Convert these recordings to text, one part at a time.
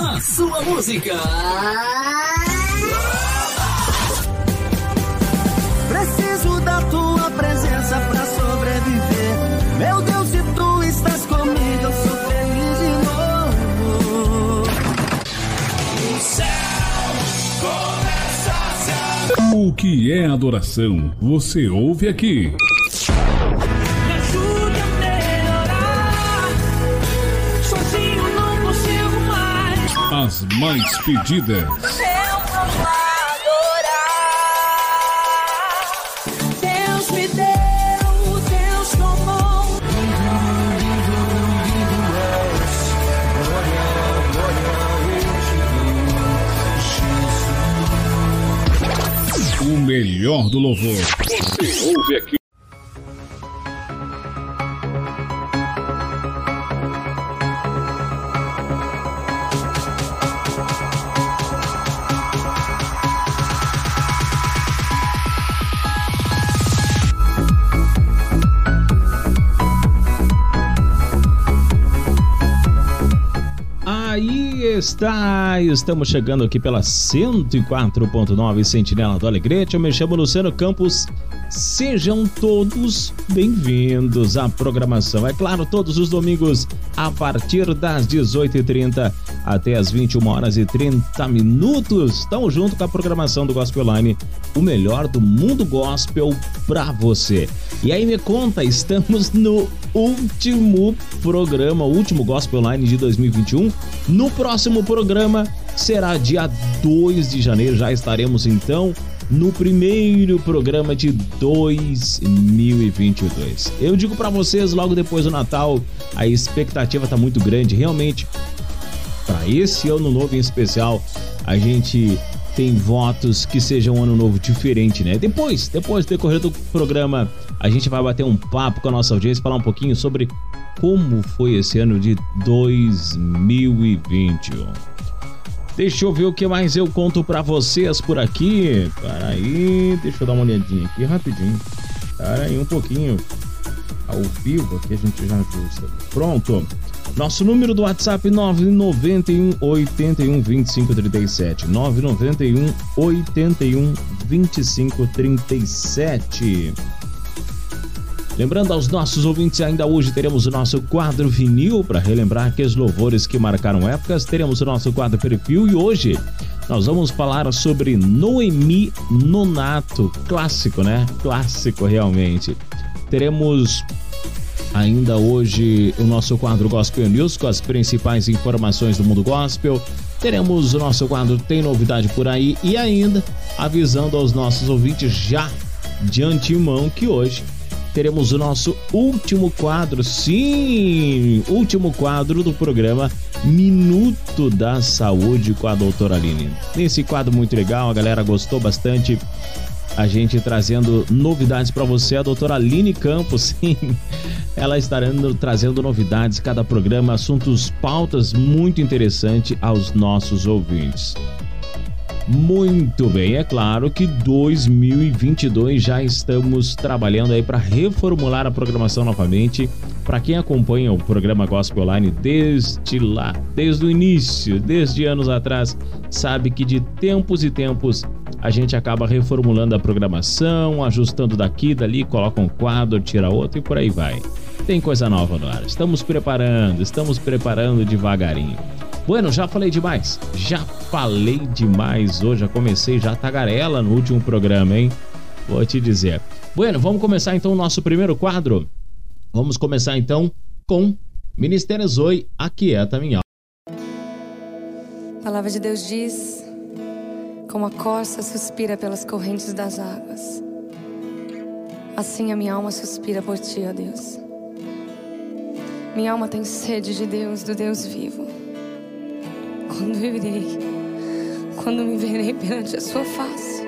a sua música. Preciso da tua presença pra sobreviver. Meu Deus, se tu estás comigo, eu sou feliz de novo. O céu começa a se O que é adoração? Você ouve aqui. As mais pedidas. Eu vou adorar. Deus me deu, Deus tomou. O melhor do louvor. Você ouve aqui. Está, estamos chegando aqui pela 104.9 Sentinela do Alegrete. Eu me chamo Luciano Campos. Sejam todos bem-vindos à programação. É claro, todos os domingos a partir das 18h30 até as 21 horas e 30 minutos. Estamos junto com a programação do Gospel Line, o melhor do mundo gospel pra você. E aí me conta, estamos no último programa, o último Gospel Line de 2021. No próximo programa será dia 2 de janeiro, já estaremos então no primeiro programa de 2022. Eu digo pra vocês logo depois do Natal, a expectativa tá muito grande, realmente. Para esse ano novo em especial, a gente tem votos que seja um ano novo diferente, né? Depois, depois do decorrer do programa, a gente vai bater um papo com a nossa audiência, falar um pouquinho sobre como foi esse ano de 2021. Deixa eu ver o que mais eu conto pra vocês por aqui. Para aí, deixa eu dar uma olhadinha aqui rapidinho. Para aí um pouquinho. Ao vivo aqui a gente já ajusta. Pronto. Nosso número do WhatsApp 991 81 25 37. 991 81 25 37. Lembrando aos nossos ouvintes, ainda hoje teremos o nosso quadro vinil para relembrar aqueles louvores que marcaram épocas. Teremos o nosso quadro perfil e hoje nós vamos falar sobre Noemi Nonato, clássico, né? Clássico realmente. Teremos ainda hoje o nosso quadro Gospel News com as principais informações do mundo gospel. Teremos o nosso quadro Tem Novidade por aí e ainda avisando aos nossos ouvintes já de antemão que hoje teremos o nosso último quadro, sim, último quadro do programa Minuto da Saúde com a doutora Aline. Nesse quadro muito legal, a galera gostou bastante. A gente trazendo novidades para você, a doutora Aline Campos, sim. Ela estará trazendo novidades cada programa, assuntos, pautas muito interessantes aos nossos ouvintes. Muito bem, é claro que 2022 já estamos trabalhando aí para reformular a programação novamente. Para quem acompanha o programa Gospel Online desde lá, desde o início, desde anos atrás, sabe que de tempos e tempos a gente acaba reformulando a programação, ajustando daqui, dali, coloca um quadro, tira outro e por aí vai. Tem coisa nova no ar. Estamos preparando, estamos preparando devagarinho. Bueno, já falei demais. Já falei demais hoje. Já comecei já tagarela no último programa, hein? Vou te dizer. Bueno, vamos começar então o nosso primeiro quadro. Vamos começar então com Ministério Zoe, Aquieta Minha Alma. A palavra de Deus diz: Como a corça suspira pelas correntes das águas, assim a minha alma suspira por ti, ó Deus. Minha alma tem sede de Deus, do Deus vivo. Quando eu irei, quando me verei perante a sua face.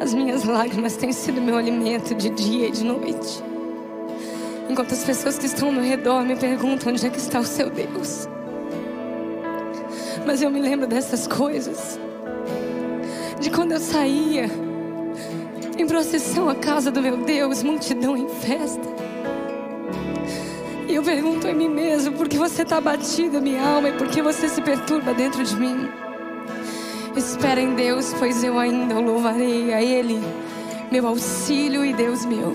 As minhas lágrimas têm sido meu alimento de dia e de noite. Enquanto as pessoas que estão no redor me perguntam onde é que está o seu Deus. Mas eu me lembro dessas coisas. De quando eu saía em procissão à casa do meu Deus, multidão em festa. E eu pergunto a mim mesmo: por que você está batida, minha alma, e por que você se perturba dentro de mim? Espera em Deus, pois eu ainda o louvarei a Ele, meu auxílio e Deus meu.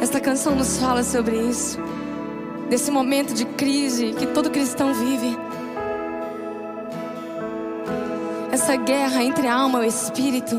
Esta canção nos fala sobre isso, desse momento de crise que todo cristão vive. Essa guerra entre a alma e o espírito,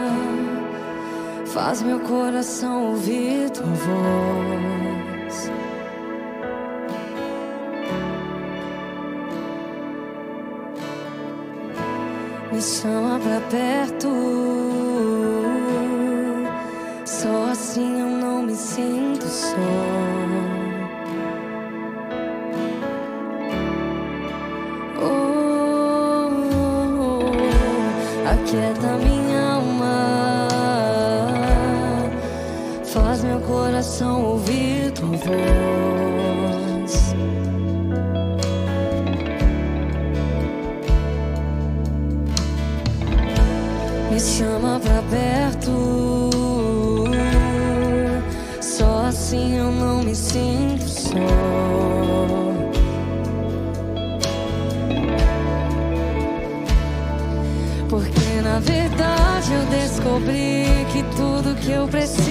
faz meu coração ouvir tua voz. Me chama pra perto, só assim eu não me sinto só. Coração ouvir tua voz. Me chama pra perto, só assim eu não me sinto só. Porque na verdade eu descobri que tudo que eu preciso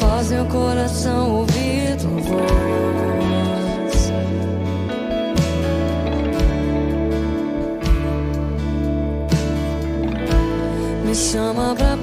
faz meu coração ouvir tua voz. Me chama pra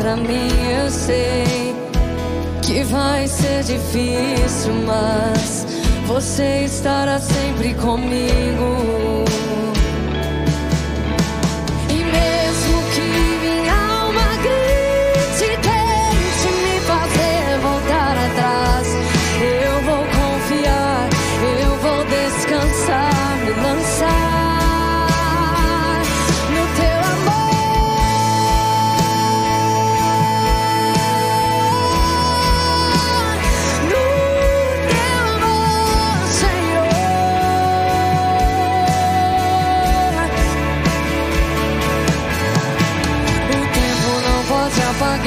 pra mim. Eu sei que vai ser difícil, mas você estará sempre comigo.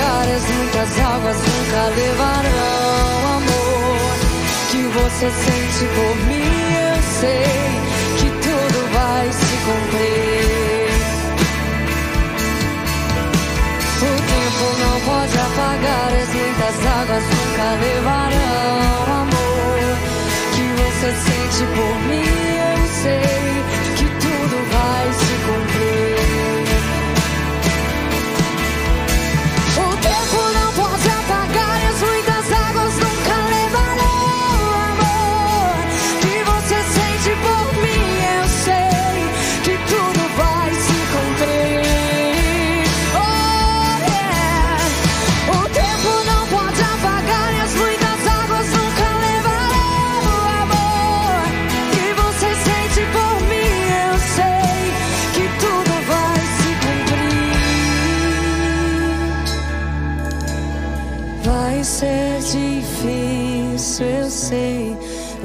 As muitas águas nunca levarão amor que você sente por mim. Eu sei que tudo vai se cumprir. O tempo não pode apagar as muitas águas nunca levarão amor que você sente por mim. Eu sei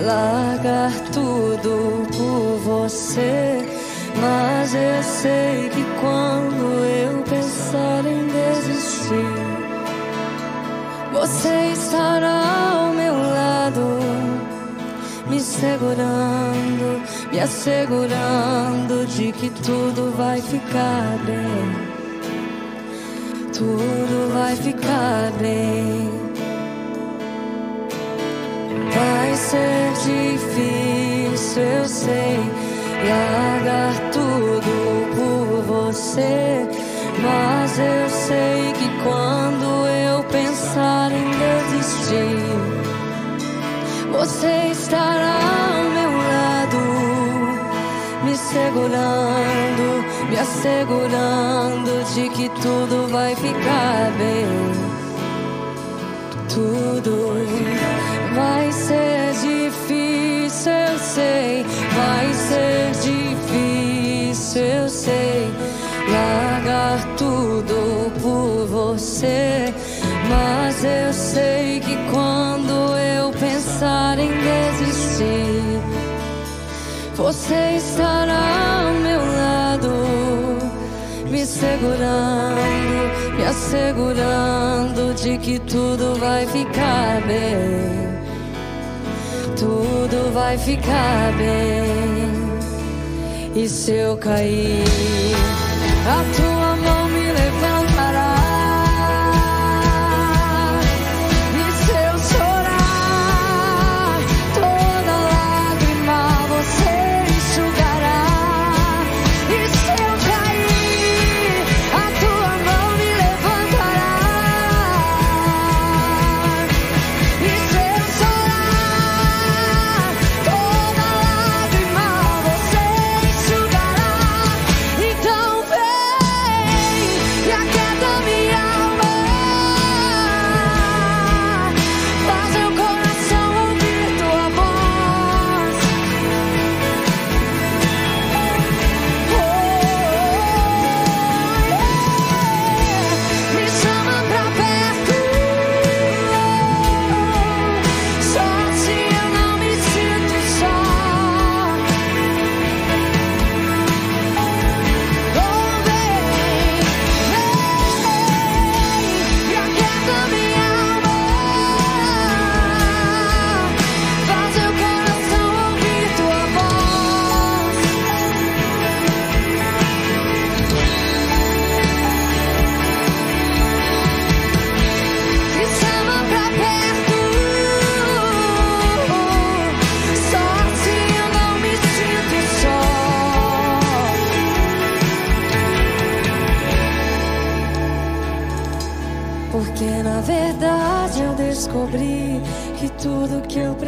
largar tudo por você. Mas eu sei que quando eu pensar em desistir, você estará ao meu lado, me segurando, me assegurando de que tudo vai ficar bem. Tudo vai ficar bem. Ser difícil, eu sei, largar tudo por você. Mas eu sei que quando eu pensar em desistir, você estará ao meu lado, me segurando, me assegurando de que tudo vai ficar bem. Tudo vai ser difícil, eu sei, vai ser difícil, eu sei, largar tudo por você. Mas eu sei que quando eu pensar em desistir, você estará ao meu lado, me segurando, me assegurando de que tudo vai ficar bem. Tudo vai ficar bem. E se eu cair, a tua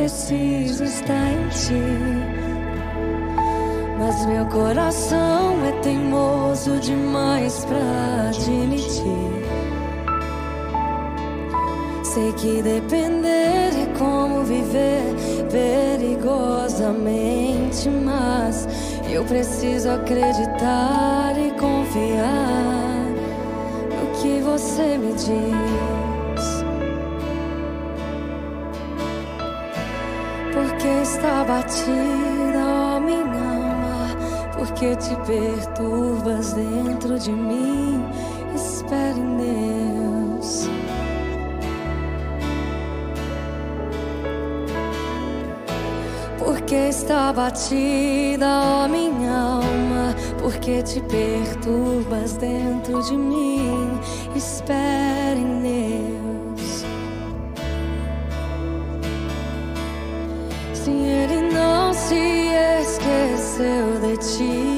preciso está em ti. Mas meu coração é teimoso demais pra admitir. Sei que depender é como viver perigosamente, mas eu preciso acreditar e confiar no que você me diz. Está batida, ó minha alma, porque te perturbas dentro de mim. Espere em Deus. Porque está batida, ó minha alma, porque te perturbas dentro de mim. Espere em Deus. ah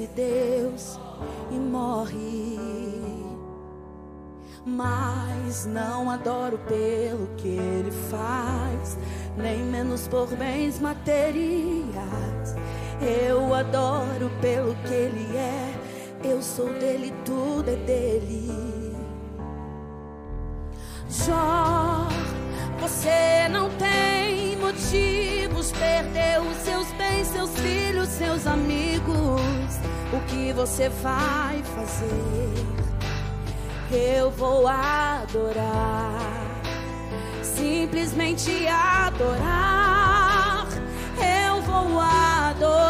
se deu. o que você vai fazer? Eu vou adorar, simplesmente adorar. Eu vou adorar.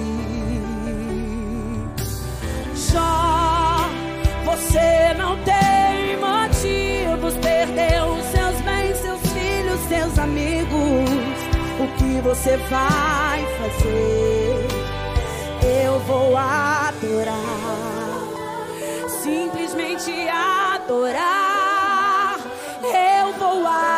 você vai fazer, eu vou adorar, simplesmente adorar, eu vou adorar.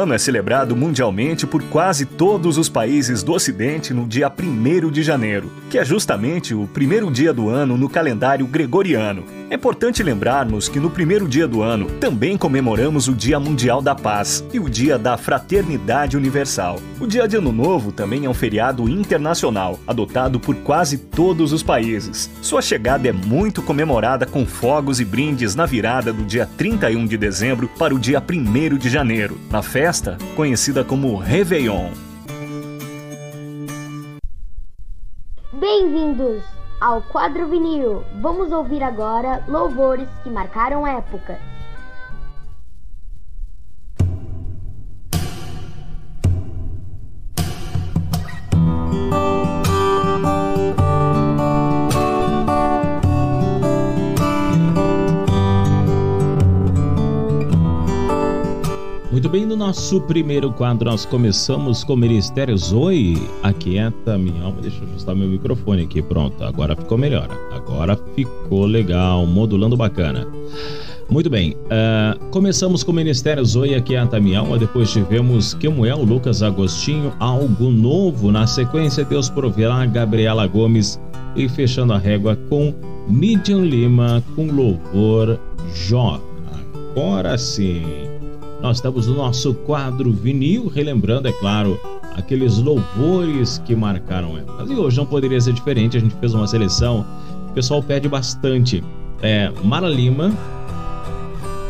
Ano é celebrado mundialmente por quase todos os países do Ocidente no dia 1 de janeiro, que é justamente o primeiro dia do ano no calendário gregoriano. É importante lembrarmos que no primeiro dia do ano também comemoramos o Dia Mundial da Paz e o Dia da Fraternidade Universal. O Dia de Ano Novo também é um feriado internacional, adotado por quase todos os países. Sua chegada é muito comemorada com fogos e brindes na virada do dia 31 de dezembro para o dia 1 de janeiro, na festa conhecida como Réveillon. Bem-vindos ao quadro vinil. Vamos ouvir agora louvores que marcaram época. Muito bem, no nosso primeiro quadro nós começamos com Ministério Zoe. Aquieta minha alma, deixa eu ajustar meu microfone aqui, pronto, agora ficou melhor. Agora ficou legal, modulando bacana. Muito bem, uh, começamos com Ministério Zoe Aquieta minha alma, depois tivemos Kemuel, Lucas Agostinho, Algo Novo, na sequência Deus Proverá, Gabriela Gomes e fechando a régua com Midian Lima com louvor Jó. Agora sim. Nós estamos no nosso quadro vinil, relembrando, é claro, aqueles louvores que marcaram épocas. E hoje não poderia ser diferente, a gente fez uma seleção, o pessoal pede bastante. É, Mara Lima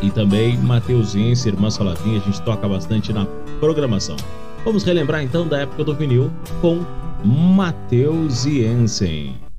e também Mateuzinho, Irmã Salavinha, a gente toca bastante na programação. Vamos relembrar então da época do vinil com Mateus Jensen.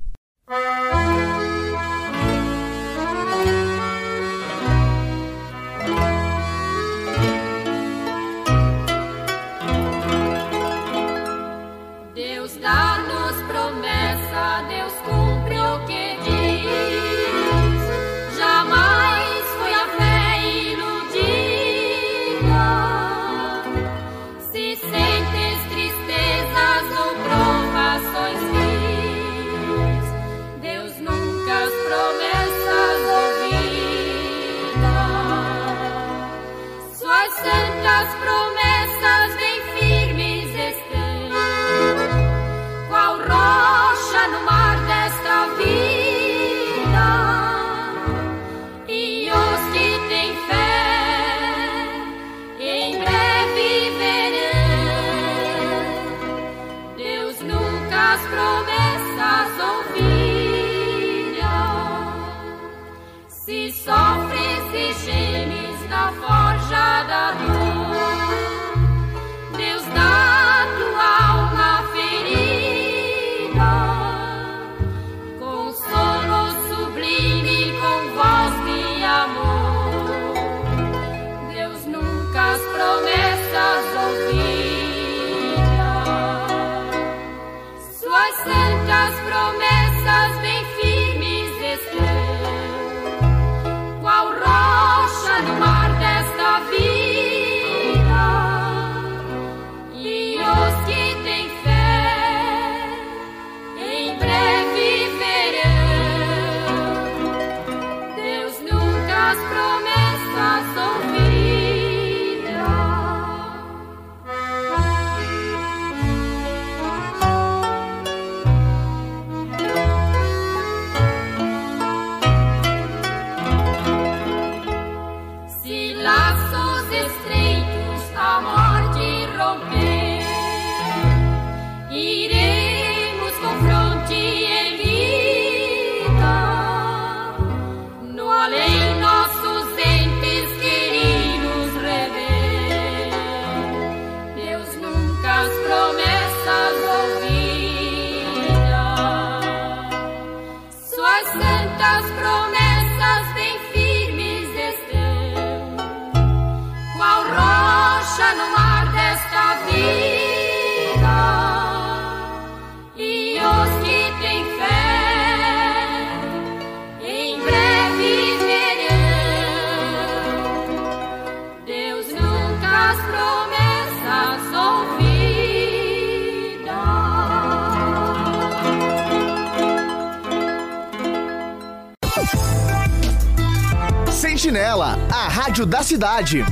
Rádio da cidade.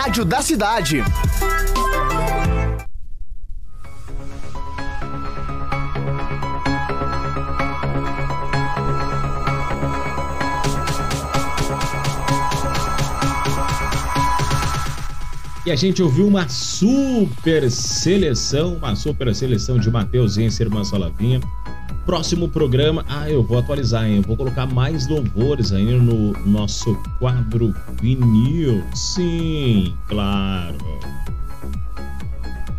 Rádio da cidade. E a gente ouviu uma super seleção, uma super seleção de Matheus Ense, Irmã Salavinha. Próximo programa, ah, eu vou atualizar, hein? Eu vou colocar mais louvores aí no nosso quadro vinil. Sim, claro.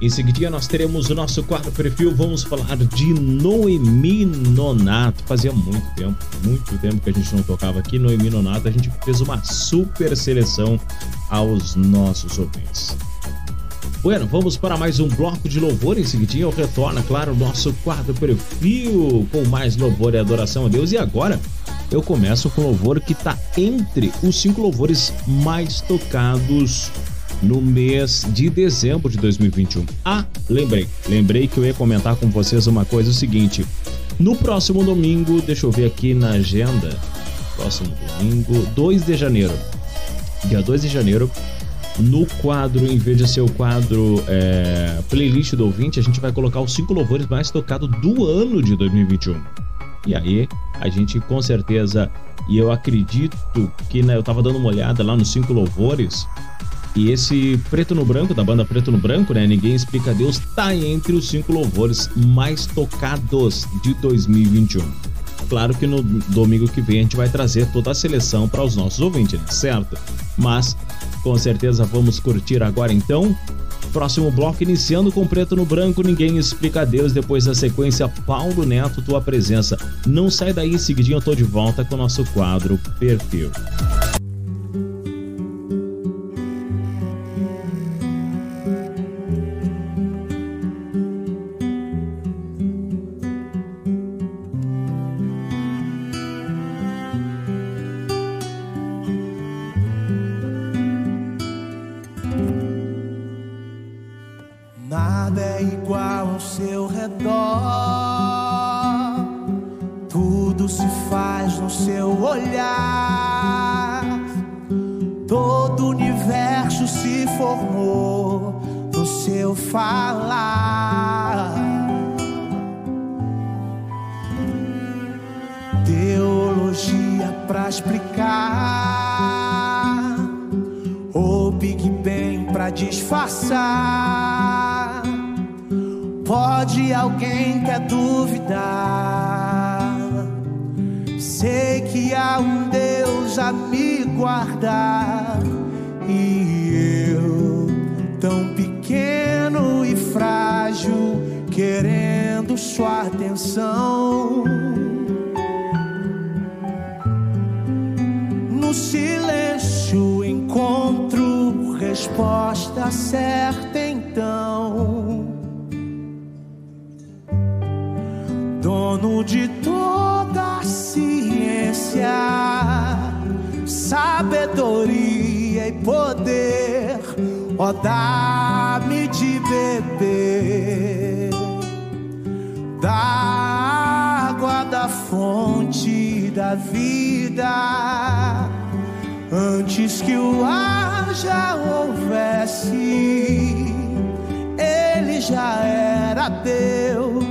Em seguida, nós teremos o nosso quadro perfil. Vamos falar de Noemi Nonato. Fazia muito tempo, muito tempo que a gente não tocava aqui. Noemi Nonato, a gente fez uma super seleção aos nossos ouvintes. Bueno, vamos para mais um bloco de louvor. Em seguida, eu retorno, claro, o nosso quadro perfil com mais louvor e adoração a Deus. E agora eu começo com louvor que está entre os cinco louvores mais tocados no mês de dezembro de 2021. Ah, lembrei, lembrei que eu ia comentar com vocês uma coisa, o seguinte. No próximo domingo, deixa eu ver aqui na agenda, próximo domingo, 2 de janeiro, dia 2 de janeiro, no quadro, em vez de ser o quadro é, playlist do ouvinte, a gente vai colocar os cinco louvores mais tocados do ano de 2021. E aí, a gente com certeza, e eu acredito que né, eu tava dando uma olhada lá nos cinco louvores, e esse Preto no Branco, da banda Preto no Branco, né? Ninguém Explica Deus, tá entre os cinco louvores mais tocados de 2021. Claro que no domingo que vem a gente vai trazer toda a seleção para os nossos ouvintes, né? certo? Mas com certeza vamos curtir agora então. Próximo bloco iniciando com Preto no Branco, Ninguém Explica Deus. Depois da sequência, Paulo Neto, tua presença. Não sai daí, seguidinho eu tô de volta com o nosso quadro Perfil. olhar, todo o universo se formou no seu falar. Teologia para explicar, ou Big Bang para disfarçar. Pode alguém quer duvidar? Sei que há um Deus a me guardar e eu, tão pequeno e frágil, querendo sua atenção. No silêncio encontro resposta certa então. dono de toda a ciência, sabedoria e poder, ó, dá-me de beber da água da fonte da vida, antes que o ar já houvesse, ele já era Deus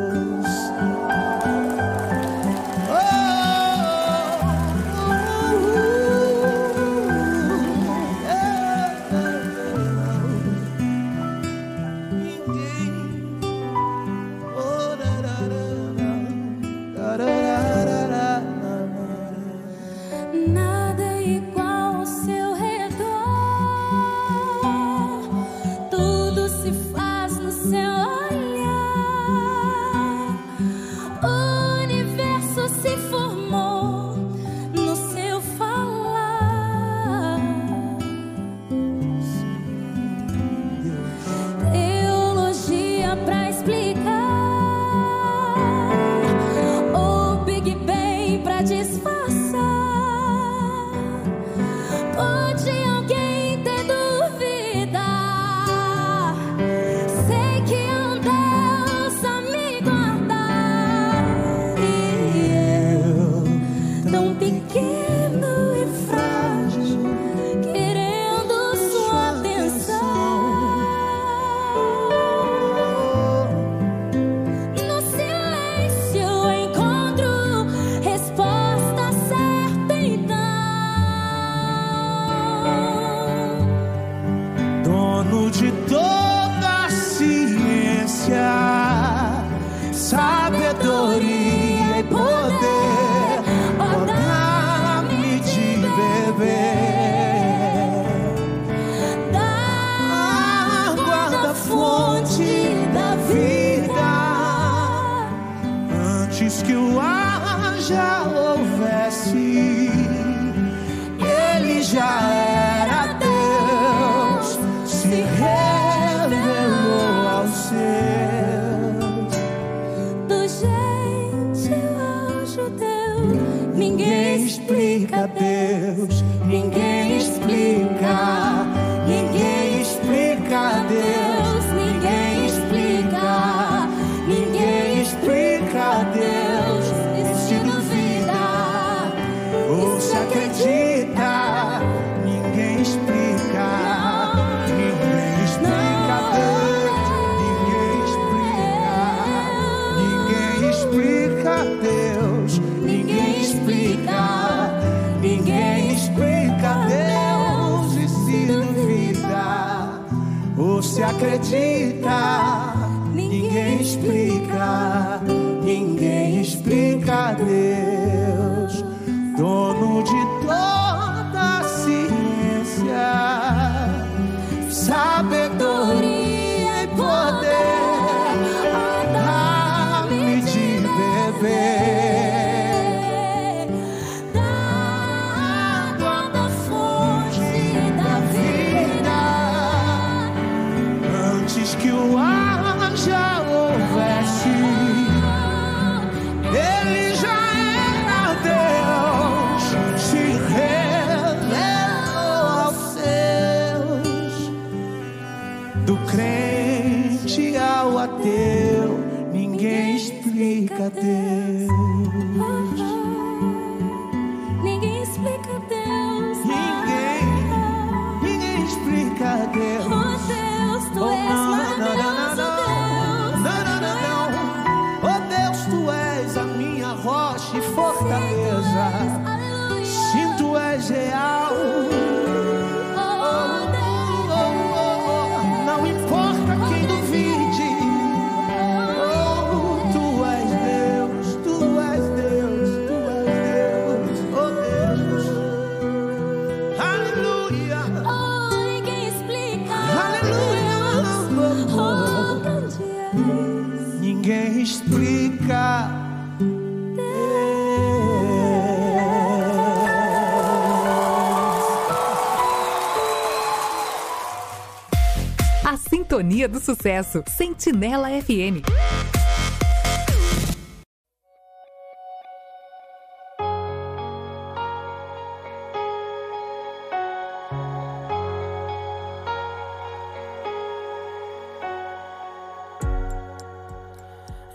Sintonia do Sucesso, Sentinela FM.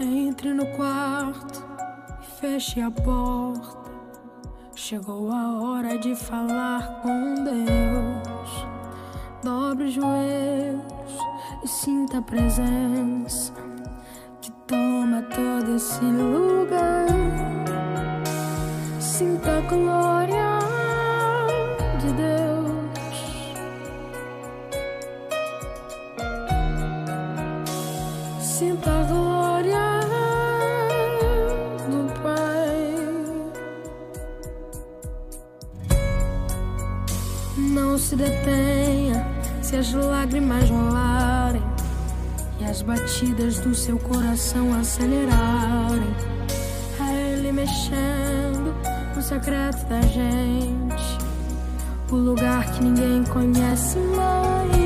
Entre no quarto e feche a porta. Tá presente. presença. acelerarem a ele mexendo no secreto da gente. O lugar que ninguém conhece mais.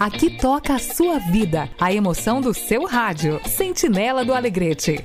Aqui toca a sua vida, a emoção do seu rádio. Sentinela do Alegrete.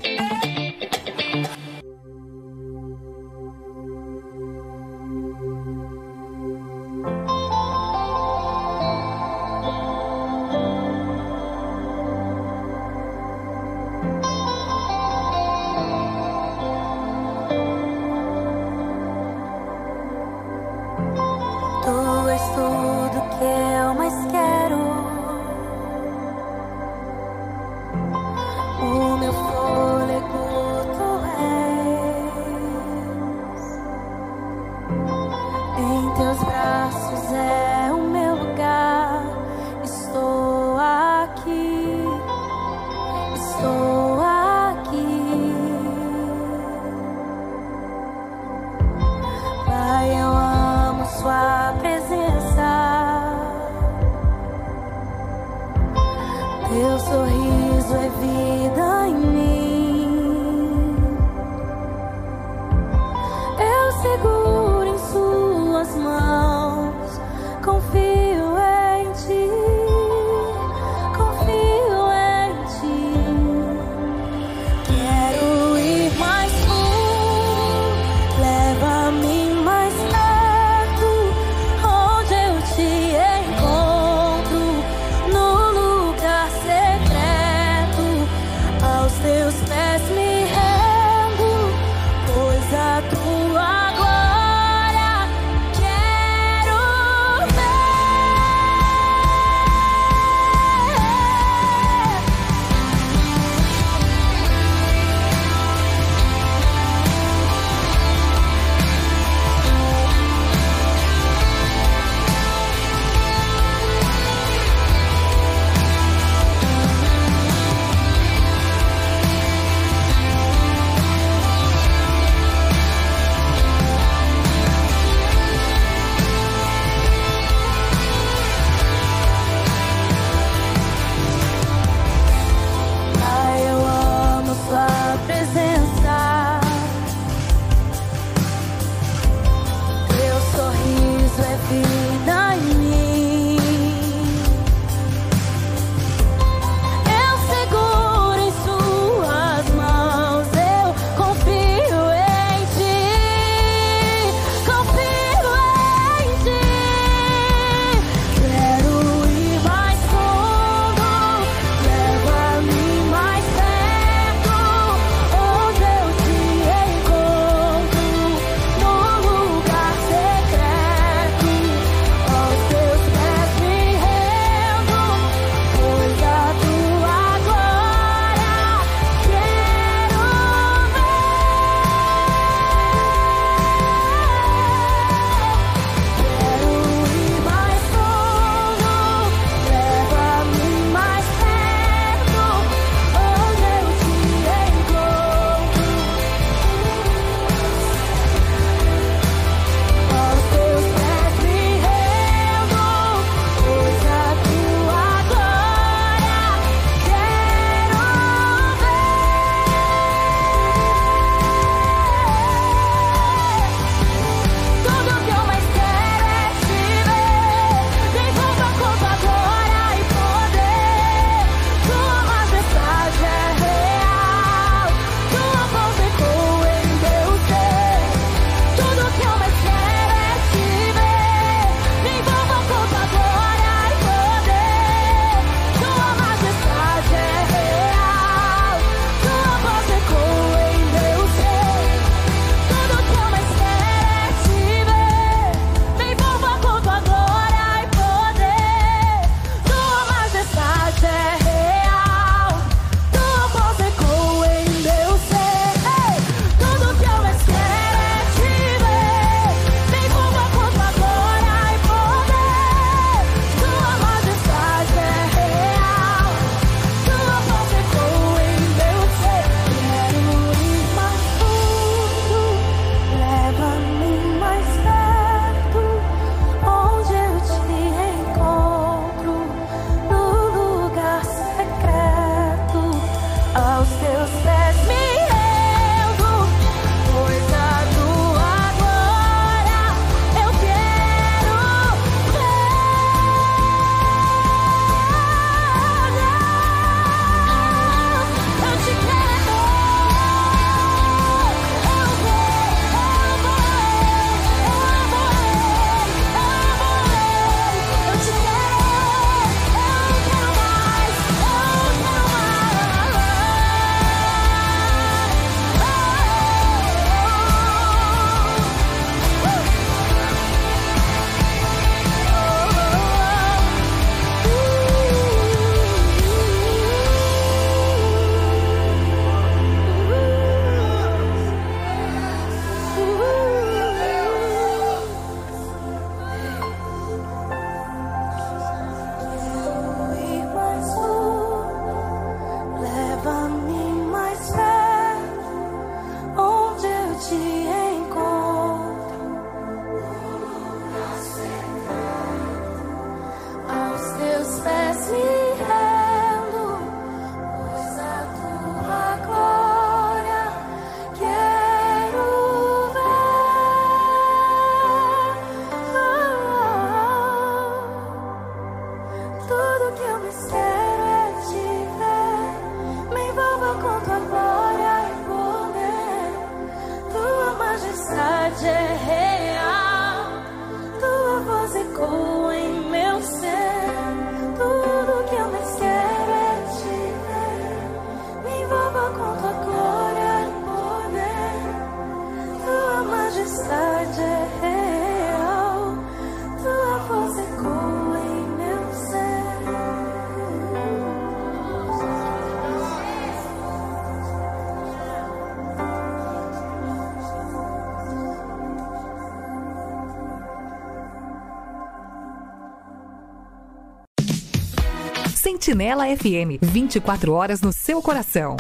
Sentinela FM, 24 horas no seu coração.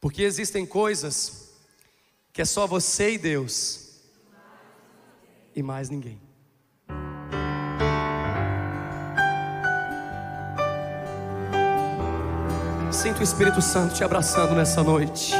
Porque existem coisas que é só você e Deus e mais ninguém. Sinto o Espírito Santo te abraçando nessa noite.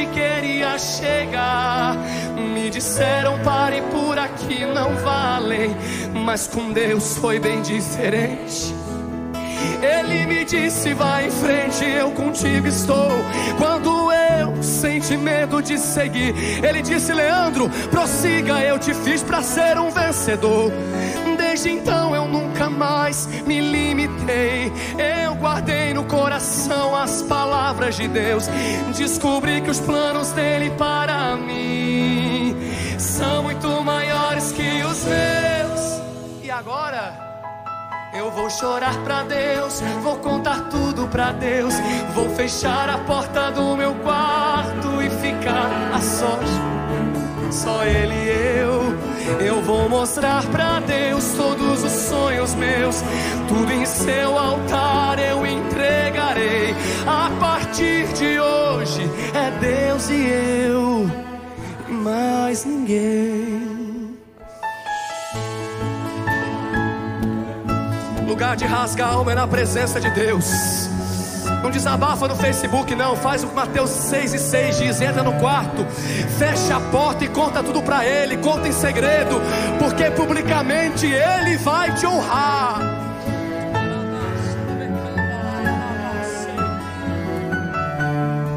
onde queria chegar, me disseram pare por aqui, não valem. Mas com Deus foi bem diferente. Ele me disse: vai em frente, eu contigo estou. Quando eu senti medo de seguir, ele disse: Leandro, prossiga, eu te fiz para ser um vencedor. Desde então eu nunca mais me limitei. Eu guardei no coração as palavras de Deus. Descobri que os planos dele para mim são muito maiores que os meus. E agora? Eu vou chorar pra Deus, vou contar tudo pra Deus. Vou fechar a porta do meu quarto e ficar a sós. Só Ele e eu. Eu vou mostrar pra Deus todos os sonhos meus. Tudo em seu altar eu entregarei. A partir de hoje é Deus e eu, mais ninguém. Lugar de rasgar alma é na presença de Deus. Não desabafa no Facebook, não. Faz o que Mateus 6 e 6 diz: entra no quarto, fecha a porta e conta tudo pra Ele. Conta em segredo, porque publicamente Ele vai te honrar.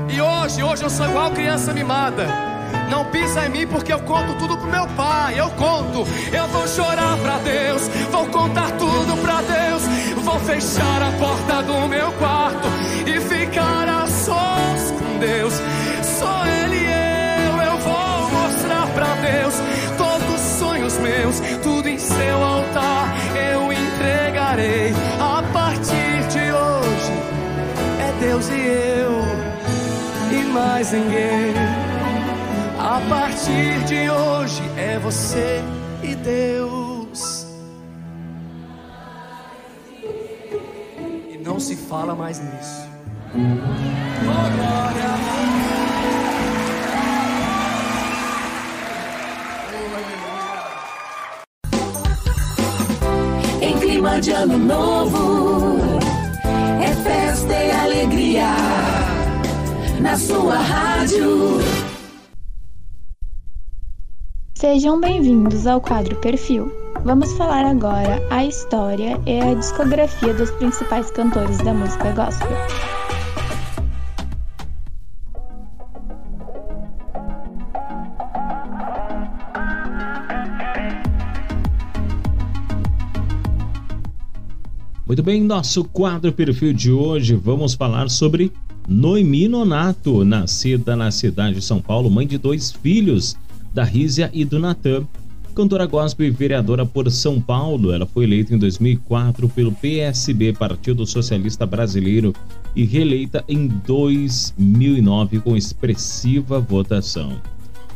E hoje, hoje eu sou igual criança mimada. Não pisa em mim porque eu conto tudo pro meu pai. Eu conto, eu vou chorar pra Deus, vou contar tudo pra Deus. Vou fechar a porta do meu quarto e ficar a sós com Deus. Só Ele e eu, eu vou mostrar pra Deus todos os sonhos meus, tudo em seu altar eu entregarei. A partir de hoje é Deus e eu e mais ninguém. A partir de hoje é você e Deus. Se fala mais nisso. Em clima de ano novo, é festa e alegria. Na sua rádio. Sejam bem-vindos ao quadro Perfil. Vamos falar agora a história e a discografia dos principais cantores da música gospel. Muito bem, nosso quadro perfil de hoje vamos falar sobre Noemi Nonato, nascida na cidade de São Paulo, mãe de dois filhos, da Rízia e do Natan. Cantora gospel e vereadora por São Paulo, ela foi eleita em 2004 pelo PSB, Partido Socialista Brasileiro, e reeleita em 2009 com expressiva votação.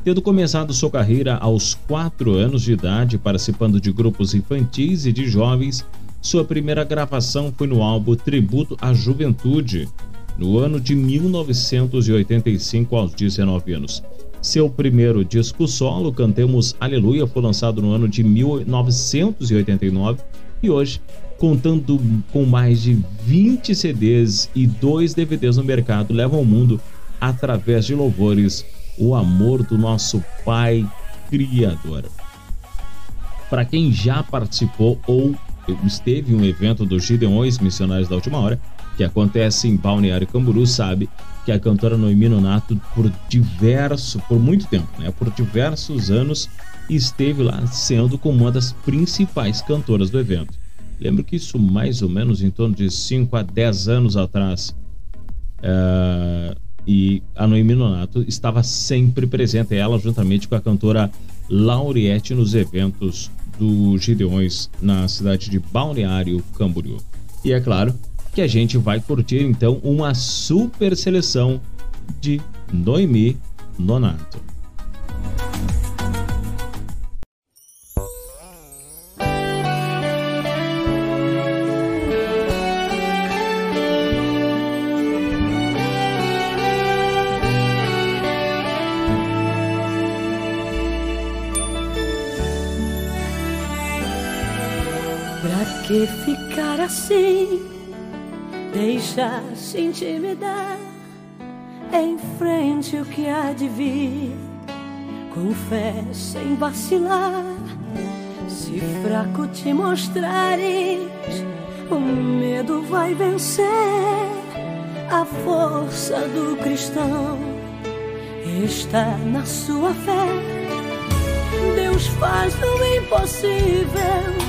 Tendo começado sua carreira aos 4 anos de idade, participando de grupos infantis e de jovens, sua primeira gravação foi no álbum Tributo à Juventude, no ano de 1985, aos 19 anos. Seu primeiro disco solo, Cantemos Aleluia, foi lançado no ano de 1989 e hoje, contando com mais de 20 CDs e dois DVDs no mercado, leva ao mundo, através de louvores, o amor do nosso Pai Criador. Para quem já participou ou esteve em um evento dos Gideões Missionários da Última Hora, que acontece em Balneário Camburu, sabe que a cantora Noemi Nonato, por diverso, por muito tempo, né, por diversos anos, esteve lá sendo como uma das principais cantoras do evento. Lembro que isso mais ou menos em torno de 5 a 10 anos atrás. Uh, e a Noemi Nonato estava sempre presente, ela juntamente com a cantora Lauriette nos eventos do Gideões na cidade de Balneário Camboriú. E é claro que a gente vai curtir então uma super seleção de Noemi Nonato. que ficar assim? Deixa-se intimidar. Enfrente o que há de vir. Com fé, sem vacilar. Se fraco te mostrares, o medo vai vencer. A força do cristão está na sua fé. Deus faz o impossível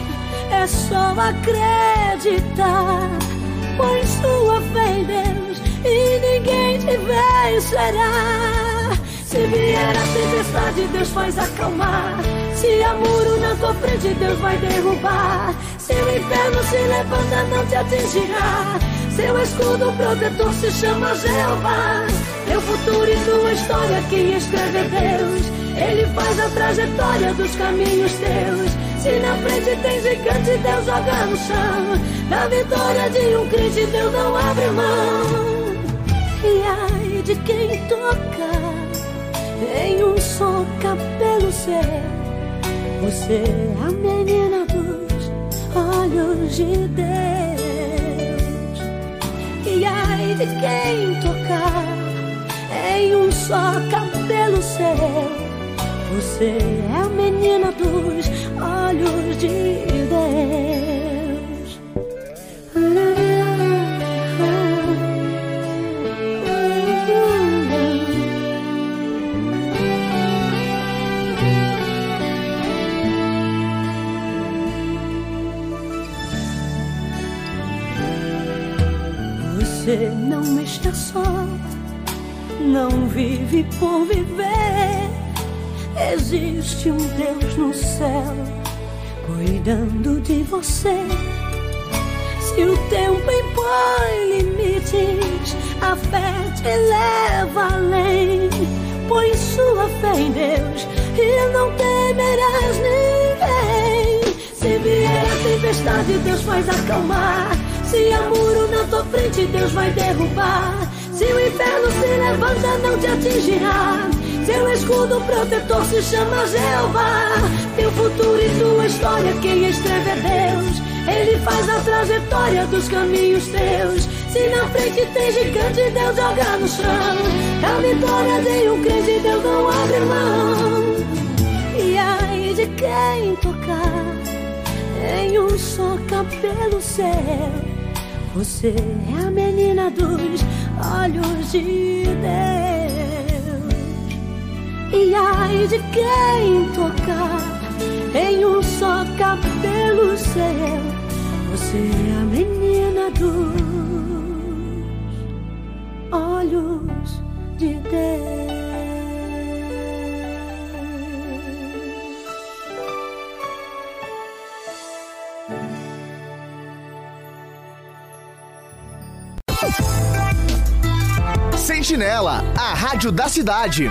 é só acreditar. Põe sua fé em Deus e ninguém te vencerá. Se vier a tempestade, Deus faz acalmar. Se há muro na tua frente, Deus vai derrubar. Se o inferno se levanta, não te atingirá. Seu escudo protetor se chama Jeová. Teu futuro e tua história, quem escreve é Deus. Ele faz a trajetória dos caminhos teus. Se na frente tem gigante, Deus joga no chão. Na vitória de um crente, Deus não abre mão. E ai de quem toca em um só cabelo seu. Você é a menina dos olhos de Deus. E ai de quem tocar em um só cabelo seu. Você é a menina dos olhos de Deus. Só, não vive por viver Existe um Deus no céu cuidando de você. Se o tempo impõe limites, a fé te leva além. Põe sua fé em Deus e não temerás ninguém. Se vier a tempestade, Deus faz acalmar. Se há muro na tua frente, Deus vai derrubar. Se o inferno se levanta, não te atingirá. Seu escudo protetor se chama Jeová. Teu futuro e tua história, quem escreve é Deus. Ele faz a trajetória dos caminhos teus. Se na frente tem gigante, Deus joga no chão. A vitória de um crente, Deus não abre mão. E ai de quem tocar em um só cabelo céu. Você é a menina dos olhos de Deus. E ai de quem tocar em um só cabelo seu, você é a menina dos olhos de Deus. Sentinela, a rádio da cidade.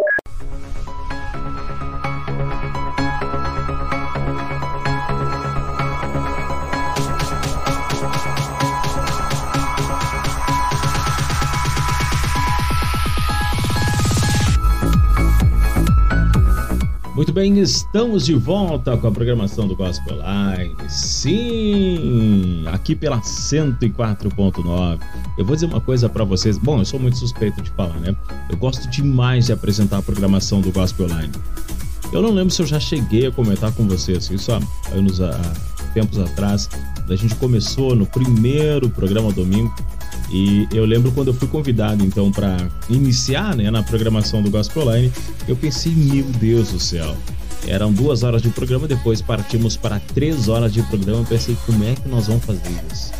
Muito bem, estamos de volta com a programação do Gospel Live. Sim, aqui pela 104.9. Eu vou dizer uma coisa para vocês. Bom, eu sou muito suspeito de falar, né? Eu gosto demais de apresentar a programação do Gospel Live. Eu não lembro se eu já cheguei a comentar com vocês isso há anos, tempos atrás. A gente começou no primeiro programa domingo e eu lembro quando eu fui convidado então para iniciar né, na programação do Gospel Online, eu pensei, meu Deus do céu. Eram duas horas de programa, depois partimos para três horas de programa. Eu pensei, como é que nós vamos fazer isso?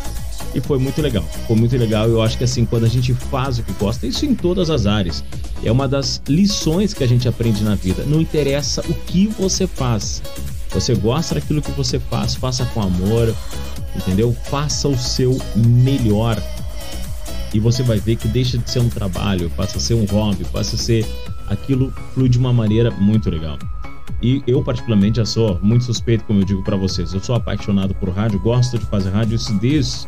E foi muito legal, foi muito legal. Eu acho que assim, quando a gente faz o que gosta, isso em todas as áreas, é uma das lições que a gente aprende na vida. Não interessa o que você faz, você gosta daquilo que você faz, faça com amor, entendeu? Faça o seu melhor e você vai ver que deixa de ser um trabalho, passa a ser um hobby, passa a ser aquilo flui de uma maneira muito legal. E eu particularmente já sou muito suspeito, como eu digo para vocês. Eu sou apaixonado por rádio, gosto de fazer rádio isso desde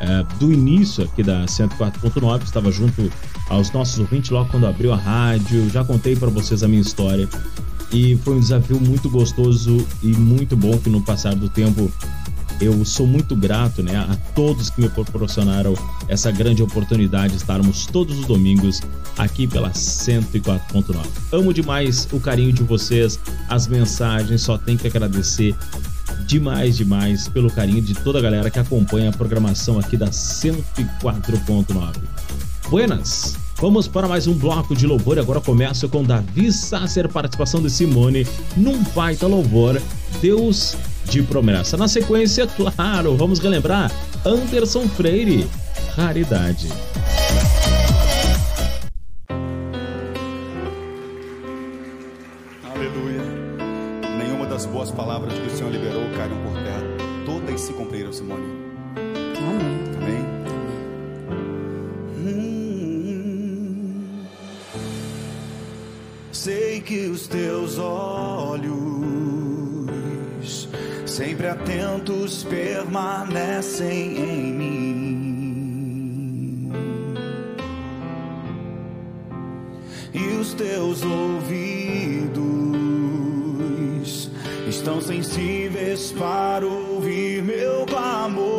é, do início aqui da 104.9, estava junto aos nossos ouvintes logo quando abriu a rádio. Já contei para vocês a minha história e foi um desafio muito gostoso e muito bom que no passar do tempo eu sou muito grato né, a todos que me proporcionaram essa grande oportunidade de estarmos todos os domingos aqui pela 104.9. Amo demais o carinho de vocês, as mensagens, só tenho que agradecer demais, demais pelo carinho de toda a galera que acompanha a programação aqui da 104.9. Buenas! Vamos para mais um bloco de louvor. Agora começa com Davi Sasser, participação de Simone num baita louvor. Deus de promessa. Na sequência, claro, vamos relembrar Anderson Freire, Raridade. Sempre atentos, permanecem em mim. E os teus ouvidos estão sensíveis para ouvir meu clamor.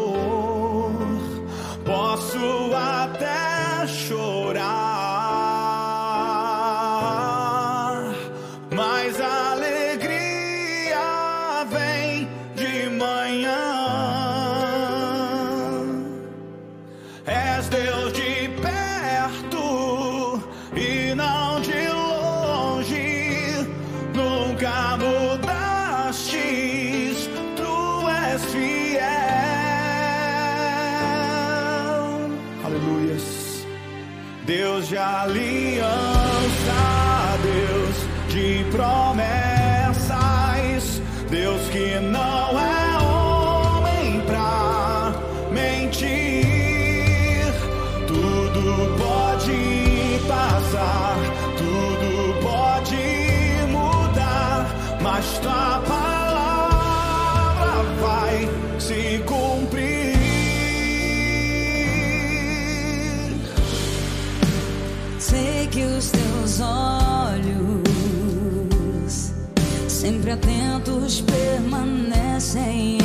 Olhos, sempre atentos, permanecem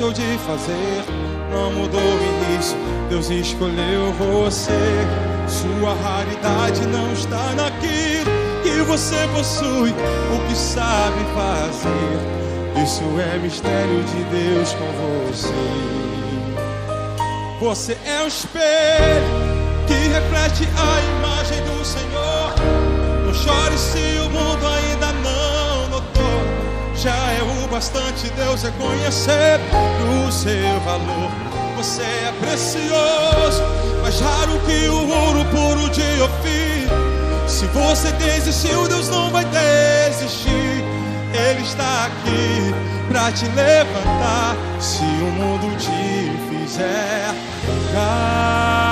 Deixou de fazer não mudou o início. Deus escolheu você. Sua raridade não está naquilo que você possui, o que sabe fazer. Isso é mistério de Deus com você. Você é um espelho que reflete a imagem do Senhor. Não chore se o mundo ainda é bastante Deus reconhecer o seu valor. Você é precioso, mais raro que o ouro puro de Ofir. Se você desistiu, Deus não vai desistir. Ele está aqui pra te levantar. Se o mundo te fizer cair.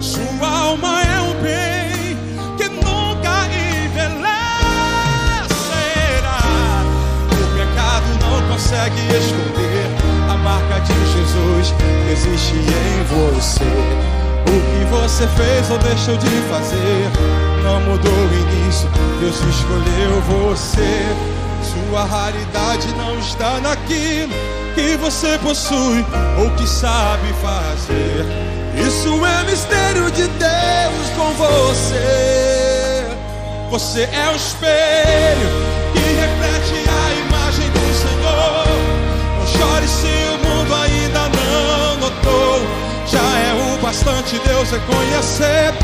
Sua alma é um bem que nunca envelhecerá. O pecado não consegue esconder a marca de Jesus existe em você. O que você fez ou deixou de fazer não mudou o início. Deus escolheu você. Sua raridade não está naquilo que você possui ou que sabe fazer. Isso é mistério de Deus com você. Você é o espelho que reflete a imagem do Senhor. Não chore se o mundo ainda não notou. Já é o bastante Deus reconhecer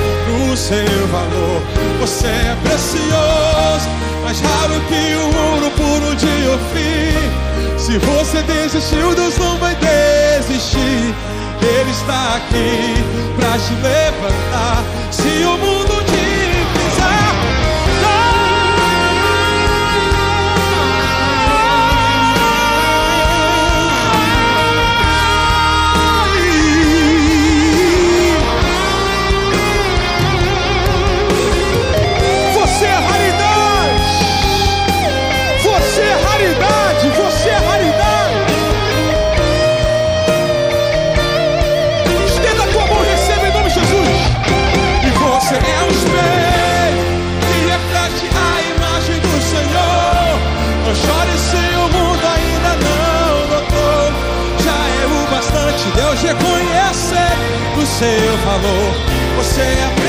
o seu valor. Você é precioso, mais raro que o ouro puro de Ofir. Se você desistiu, Deus não vai desistir. Ele está aqui pra te levantar. Se o mundo valor.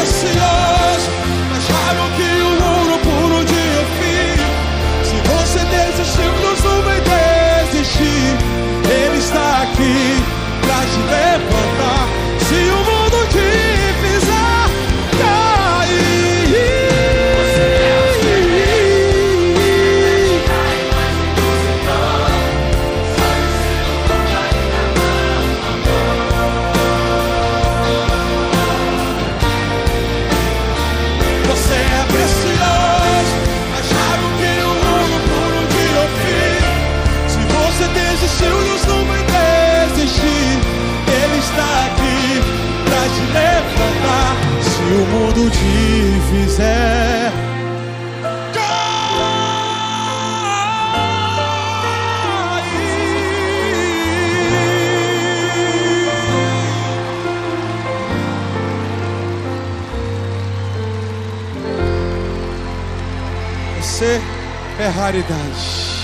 É raridade.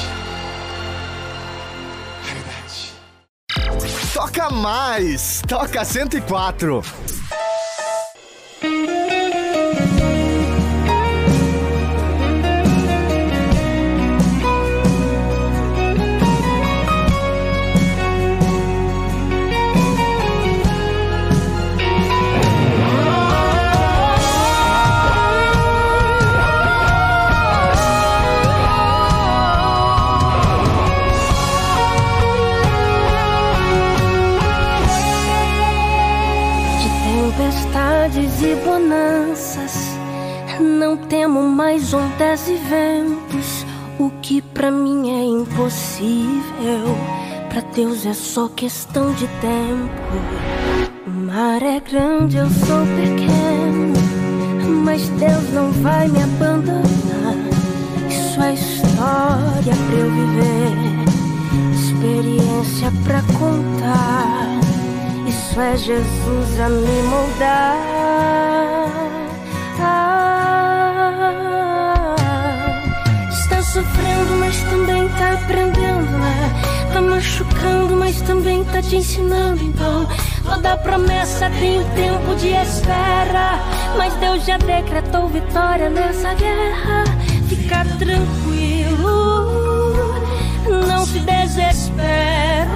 Toca mais! Toca 104! Que pra mim é impossível, pra Deus é só questão de tempo. O mar é grande, eu sou pequeno, mas Deus não vai me abandonar. Isso é história pra eu viver, experiência pra contar. Isso é Jesus a me moldar. Tá aprendendo. né? Tá machucando, mas também tá te ensinando. Então, toda promessa tem um tempo de espera. Mas Deus já decretou vitória nessa guerra. Fica tranquilo, não se desespera.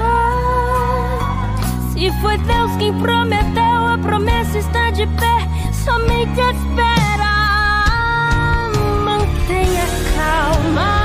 Se foi Deus quem prometeu, a promessa está de pé. Somente espera. Mantenha calma.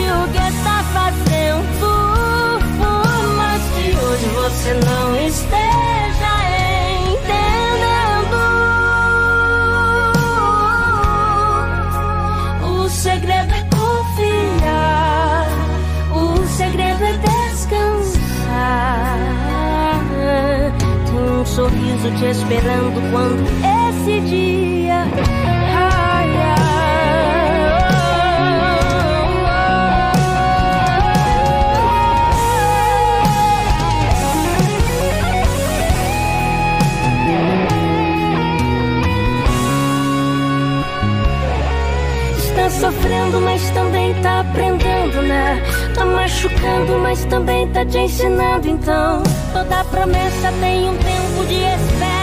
o que está fazendo. Por mais que hoje você não esteja entendendo. O segredo é confiar. O segredo é descansar. Tem um sorriso te esperando quando esse dia. Sofrendo, mas também tá aprendendo, né? Tá machucando, mas também tá te ensinando. Então, toda promessa tem um tempo de espera.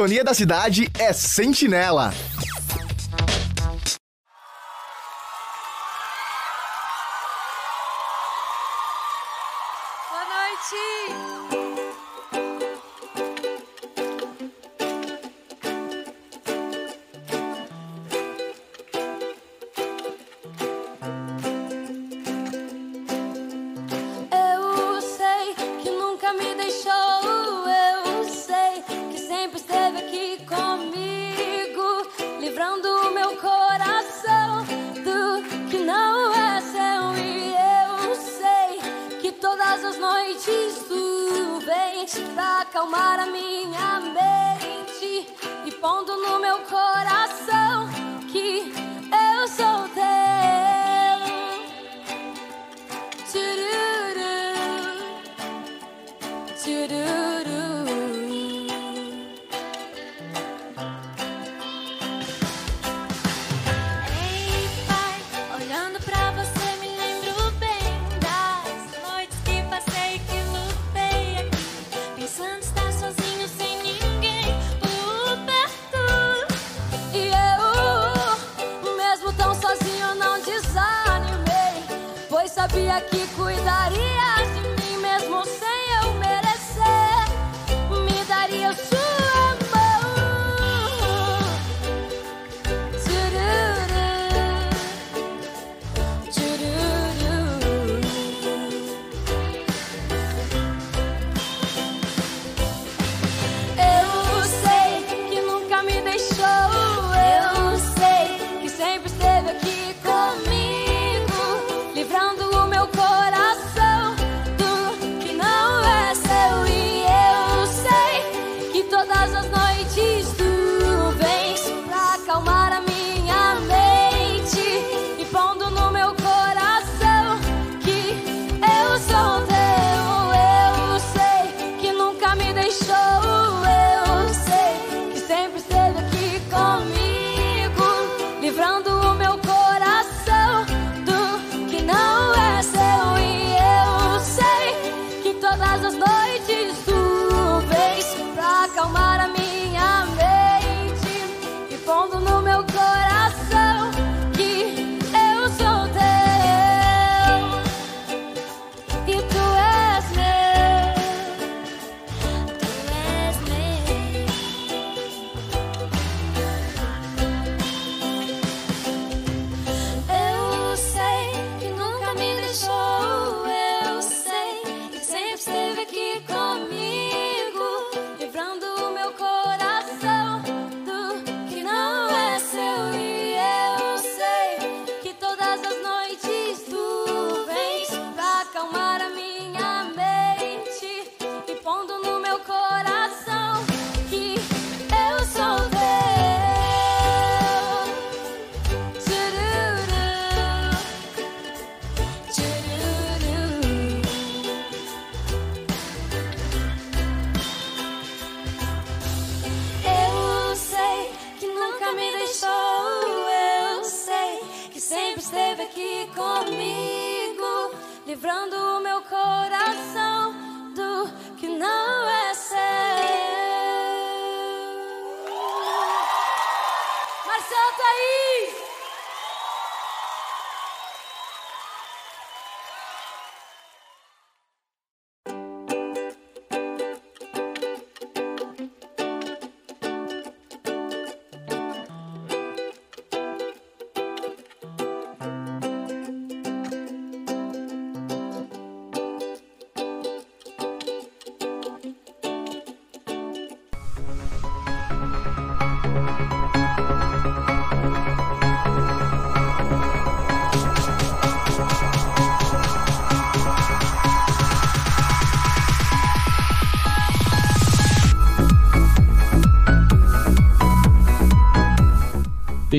Sintonia da cidade é Sentinela.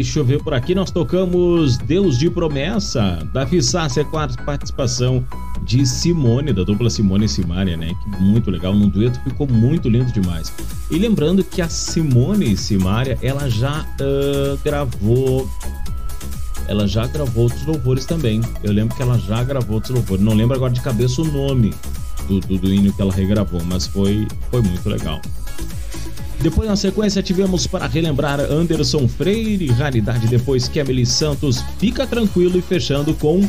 Deixa eu ver por aqui, nós tocamos Deus de Promessa, Davi Sácia com a participação de Simone, da dupla Simone e Simária, né? Que muito legal, num dueto ficou muito lindo demais. E lembrando que a Simone e Simária, ela já uh, gravou ela já gravou outros louvores também. Eu lembro que ela já gravou outros louvores. Não lembro agora de cabeça o nome do, do, do hino que ela regravou, mas foi, foi muito legal. Depois, na sequência, tivemos para relembrar Anderson Freire, Raridade, depois Kemily Santos, Fica Tranquilo e fechando com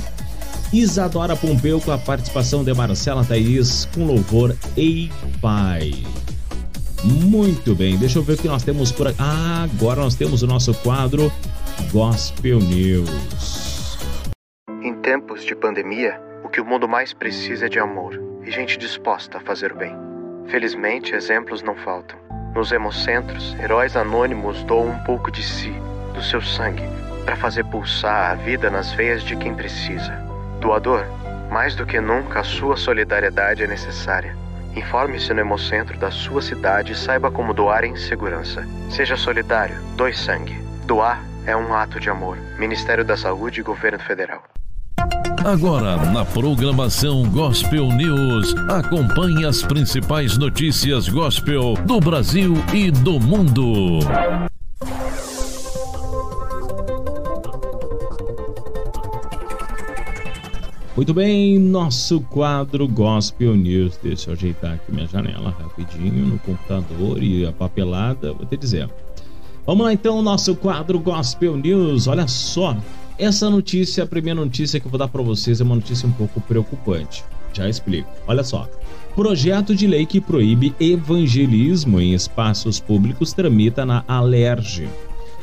Isadora Pompeu com a participação de Marcela Thaís com louvor Ei Pai. Muito bem, deixa eu ver o que nós temos por aqui. Ah, agora nós temos o nosso quadro Gospel News. Em tempos de pandemia, o que o mundo mais precisa é de amor e gente disposta a fazer o bem. Felizmente, exemplos não faltam. Nos hemocentros, heróis anônimos doam um pouco de si, do seu sangue, para fazer pulsar a vida nas veias de quem precisa. Doador, mais do que nunca a sua solidariedade é necessária. Informe-se no hemocentro da sua cidade e saiba como doar em segurança. Seja solidário, doe sangue. Doar é um ato de amor. Ministério da Saúde e Governo Federal. Agora, na programação Gospel News, acompanhe as principais notícias gospel do Brasil e do mundo. Muito bem, nosso quadro Gospel News. Deixa eu ajeitar aqui minha janela rapidinho no computador e a papelada, vou te dizer. Vamos lá então, nosso quadro Gospel News. Olha só, essa notícia, a primeira notícia que eu vou dar para vocês é uma notícia um pouco preocupante. Já explico. Olha só. Projeto de lei que proíbe evangelismo em espaços públicos tramita na Alerj.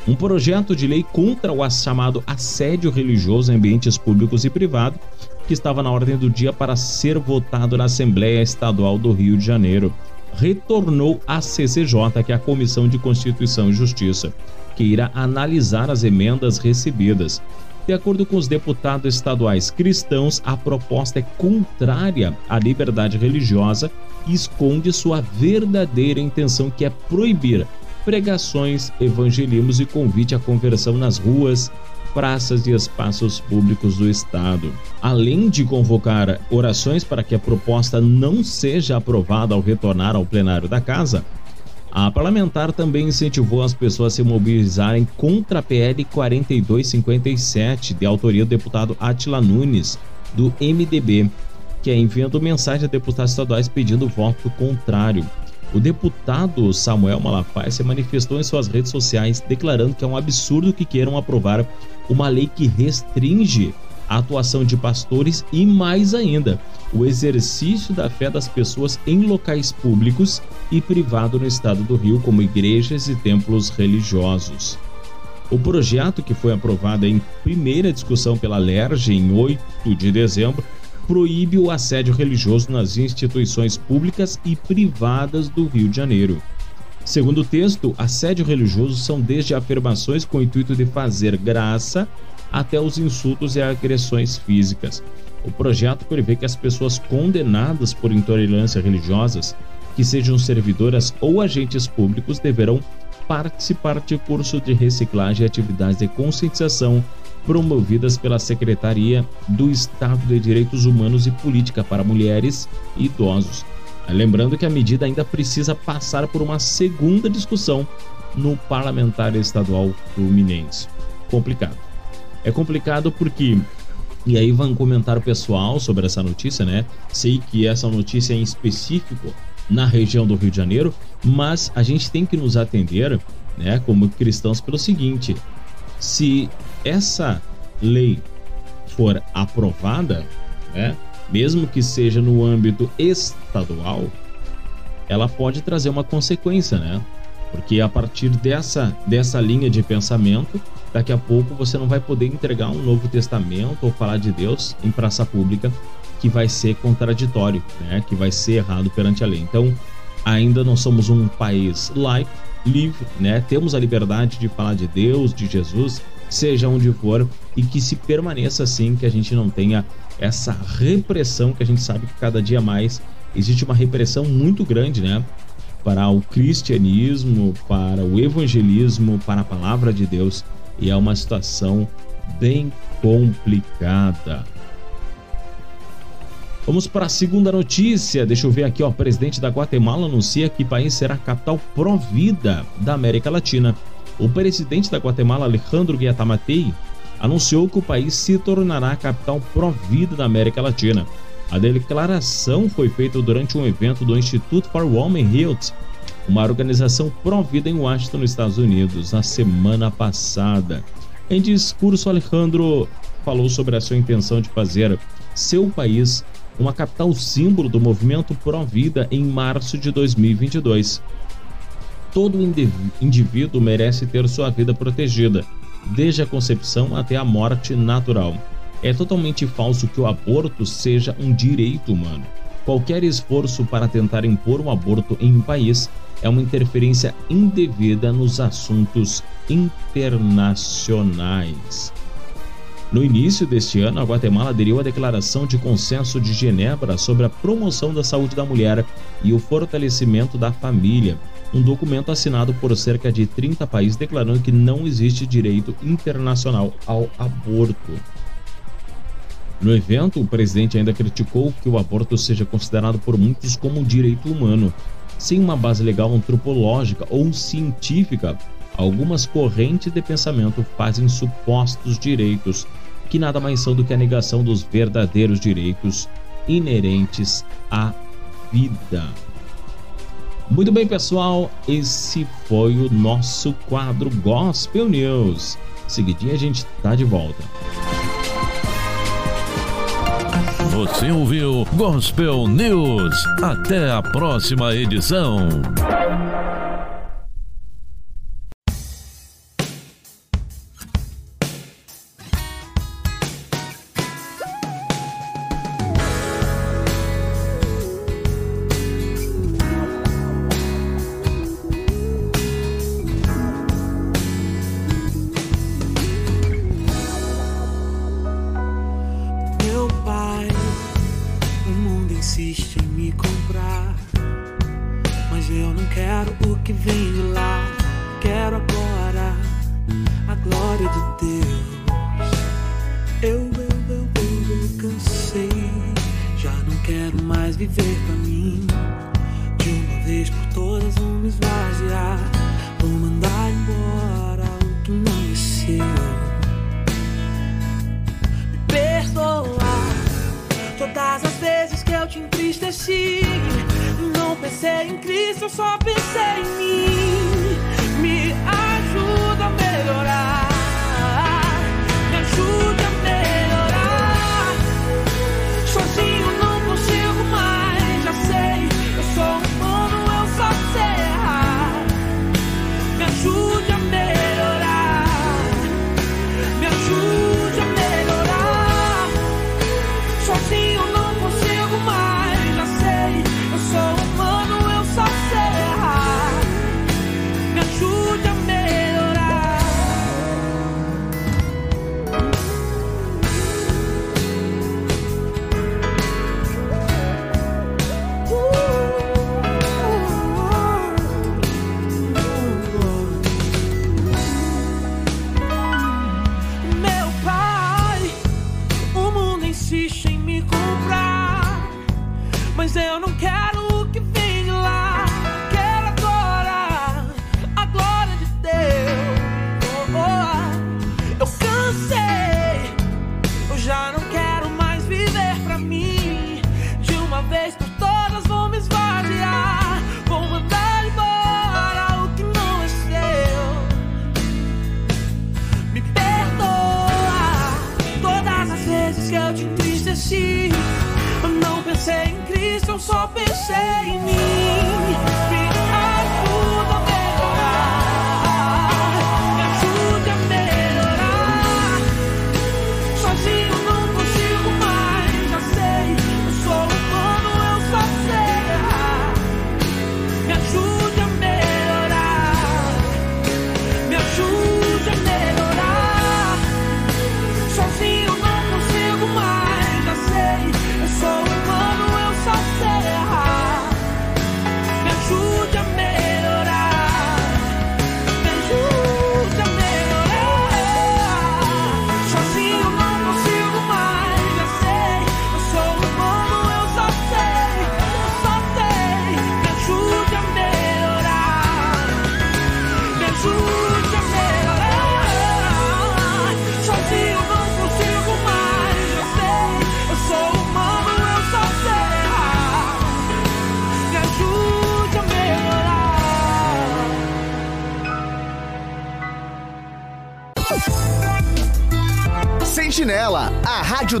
Um projeto de lei contra o chamado assédio religioso em ambientes públicos e privados, que estava na ordem do dia para ser votado na Assembleia Estadual do Rio de Janeiro, retornou à CCJ, que é a Comissão de Constituição e Justiça, que irá analisar as emendas recebidas. De acordo com os deputados estaduais cristãos, a proposta é contrária à liberdade religiosa e esconde sua verdadeira intenção, que é proibir pregações, evangelismos e convite à conversão nas ruas, praças e espaços públicos do Estado. Além de convocar orações para que a proposta não seja aprovada ao retornar ao plenário da Casa, a parlamentar também incentivou as pessoas a se mobilizarem contra a PL 4257, de autoria do deputado Atila Nunes, do MDB, que é enviando mensagem a deputados estaduais pedindo voto contrário. O deputado Samuel Malafaia se manifestou em suas redes sociais declarando que é um absurdo que queiram aprovar uma lei que restringe a atuação de pastores e, mais ainda, o exercício da fé das pessoas em locais públicos e privados no estado do Rio, como igrejas e templos religiosos. O projeto, que foi aprovado em primeira discussão pela LERJ em 8 de dezembro, proíbe o assédio religioso nas instituições públicas e privadas do Rio de Janeiro. Segundo o texto, assédio religioso são desde afirmações com o intuito de fazer graça até os insultos e agressões físicas. O projeto prevê que as pessoas condenadas por intolerância religiosas, que sejam servidoras ou agentes públicos, deverão participar de curso de reciclagem e atividades de conscientização promovidas pela Secretaria do Estado de Direitos Humanos e Política para Mulheres e Idosos. Lembrando que a medida ainda precisa passar por uma segunda discussão no parlamentar estadual fluminense. Complicado. É complicado porque e aí vai um comentário pessoal sobre essa notícia, né? Sei que essa notícia é em específico na região do Rio de Janeiro, mas a gente tem que nos atender, né, como cristãos pelo seguinte: se essa lei for aprovada, né, mesmo que seja no âmbito estadual, ela pode trazer uma consequência, né? Porque a partir dessa, dessa linha de pensamento, daqui a pouco você não vai poder entregar um Novo Testamento ou falar de Deus em praça pública que vai ser contraditório, né? Que vai ser errado perante a lei. Então, ainda não somos um país laico, livre, né? Temos a liberdade de falar de Deus, de Jesus, seja onde for, e que se permaneça assim, que a gente não tenha essa repressão que a gente sabe que cada dia mais existe uma repressão muito grande, né? Para o cristianismo, para o evangelismo, para a palavra de Deus e é uma situação bem complicada. Vamos para a segunda notícia. Deixa eu ver aqui, ó. O presidente da Guatemala anuncia que o país será a capital provida da América Latina. O presidente da Guatemala, Alejandro Guiatamatei, anunciou que o país se tornará a capital provida da América Latina. A declaração foi feita durante um evento do Institute for Women Health, uma organização provida em Washington, nos Estados Unidos, na semana passada. Em discurso, Alejandro falou sobre a sua intenção de fazer seu país uma capital símbolo do movimento Provida em março de 2022. Todo indivíduo merece ter sua vida protegida, desde a concepção até a morte natural. É totalmente falso que o aborto seja um direito humano. Qualquer esforço para tentar impor um aborto em um país é uma interferência indevida nos assuntos internacionais. No início deste ano, a Guatemala aderiu à Declaração de Consenso de Genebra sobre a promoção da saúde da mulher e o fortalecimento da família, um documento assinado por cerca de 30 países declarando que não existe direito internacional ao aborto. No evento, o presidente ainda criticou que o aborto seja considerado por muitos como um direito humano, sem uma base legal antropológica ou científica. Algumas correntes de pensamento fazem supostos direitos que nada mais são do que a negação dos verdadeiros direitos inerentes à vida. Muito bem, pessoal, esse foi o nosso quadro Gospel News. Seguidinho a gente tá de volta. Você ouviu Gospel News. Até a próxima edição.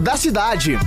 Da cidade.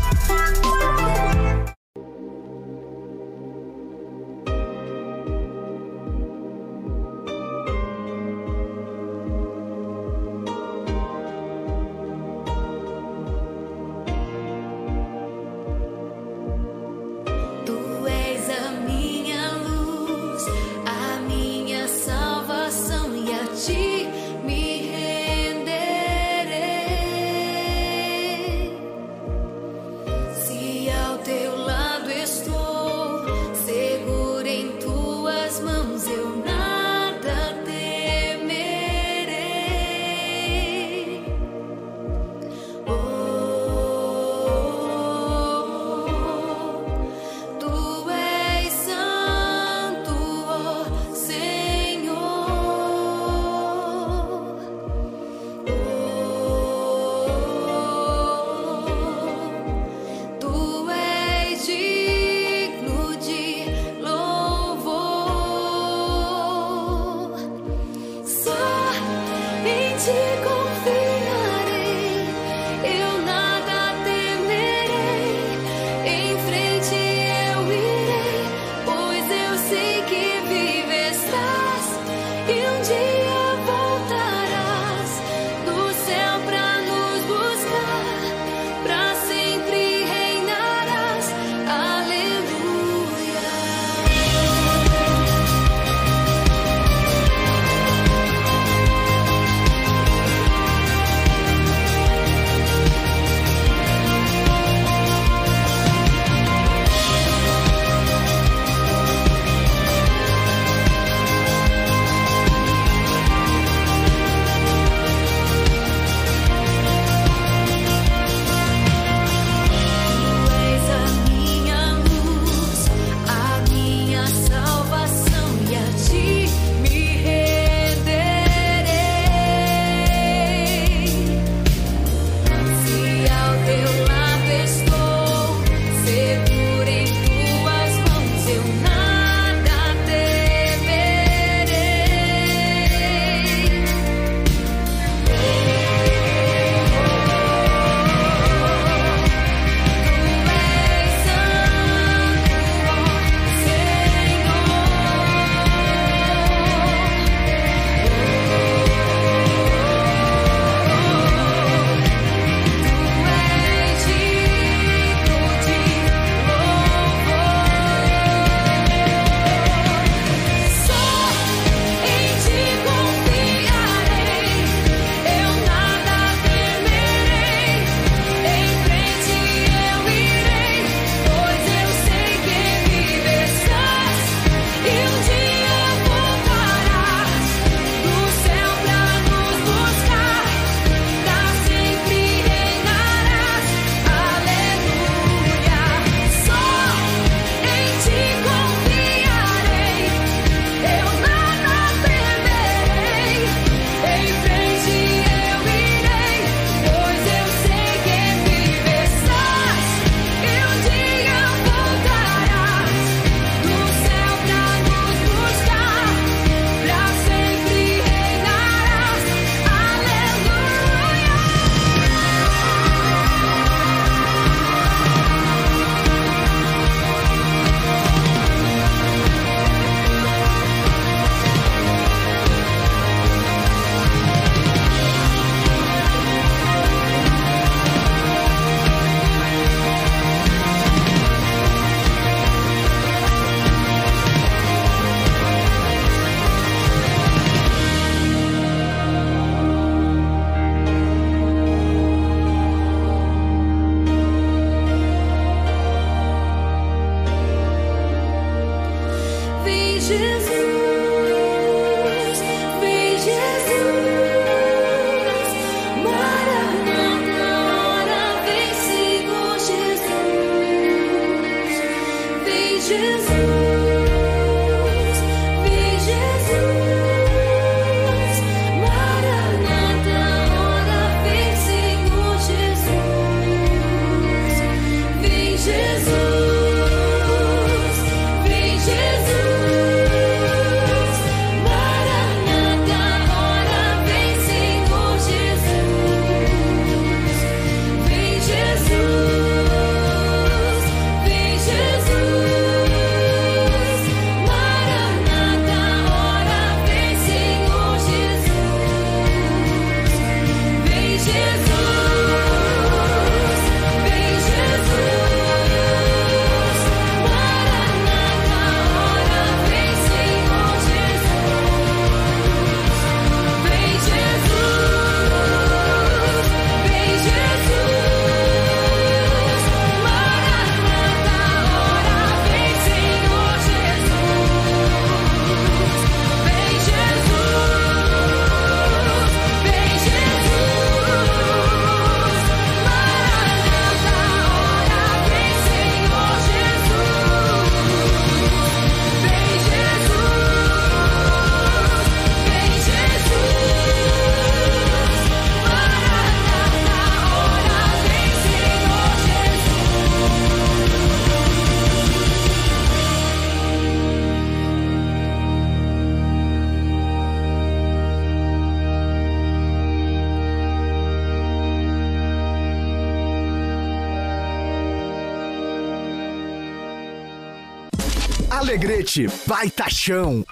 Alegrete, baita chão.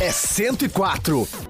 É 104.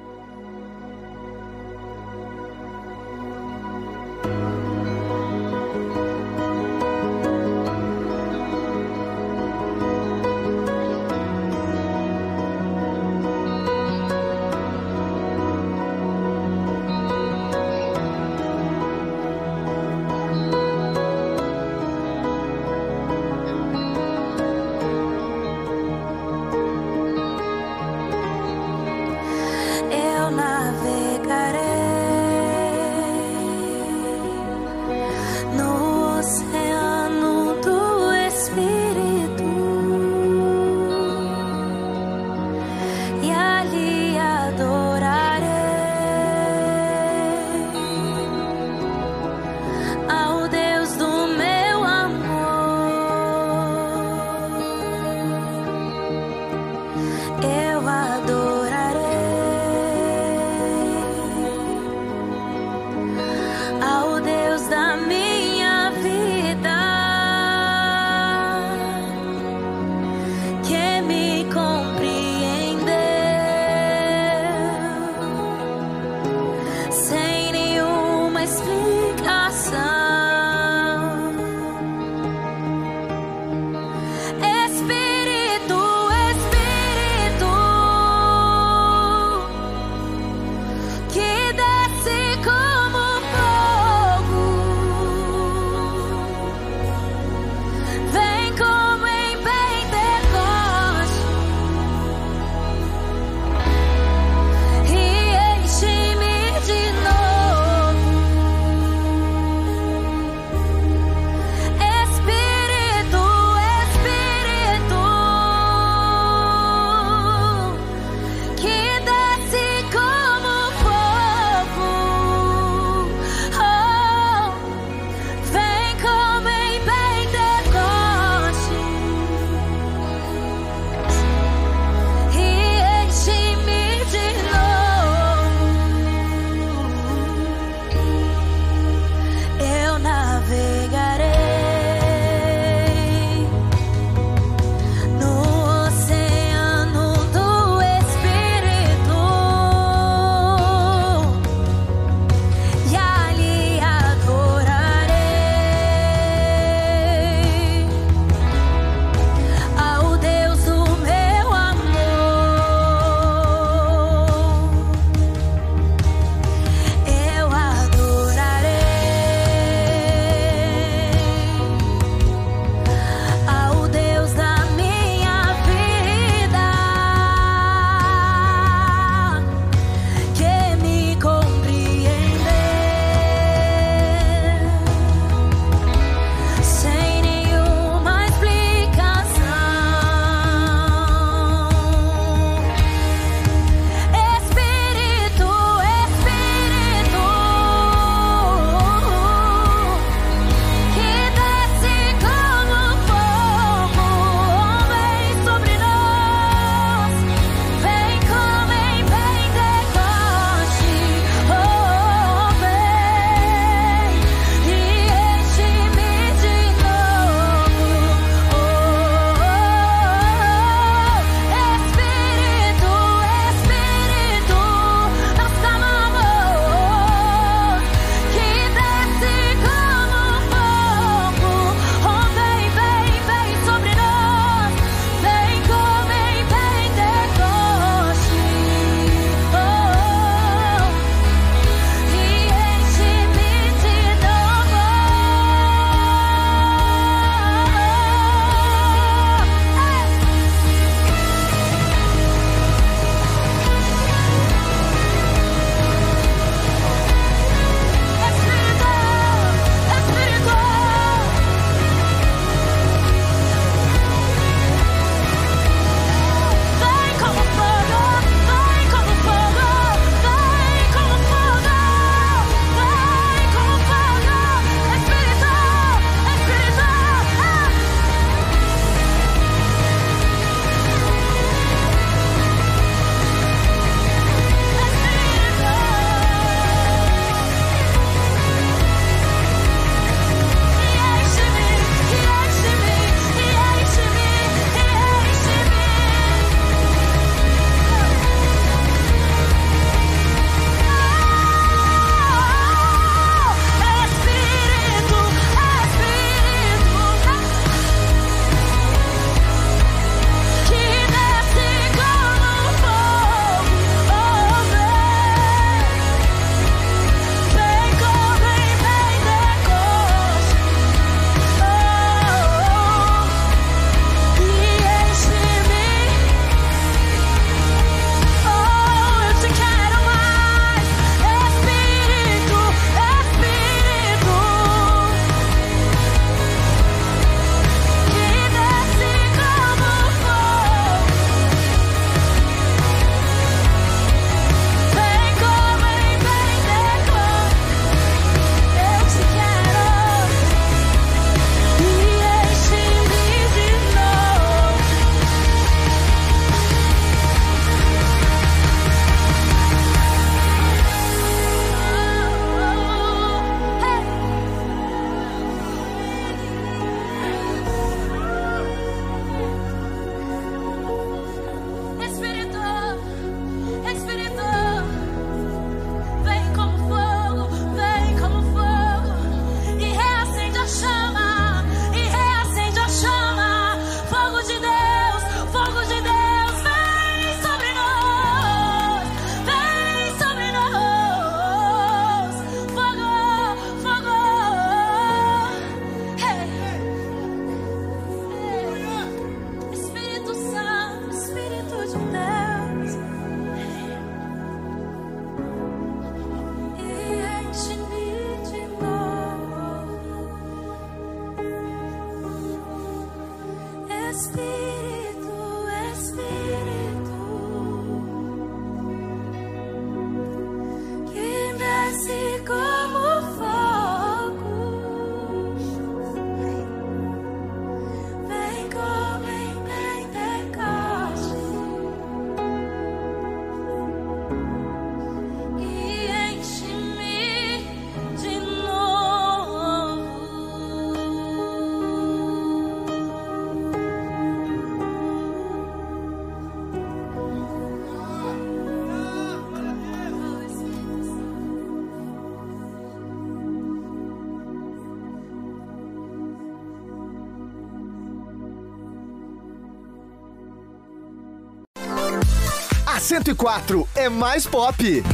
104 é mais pop.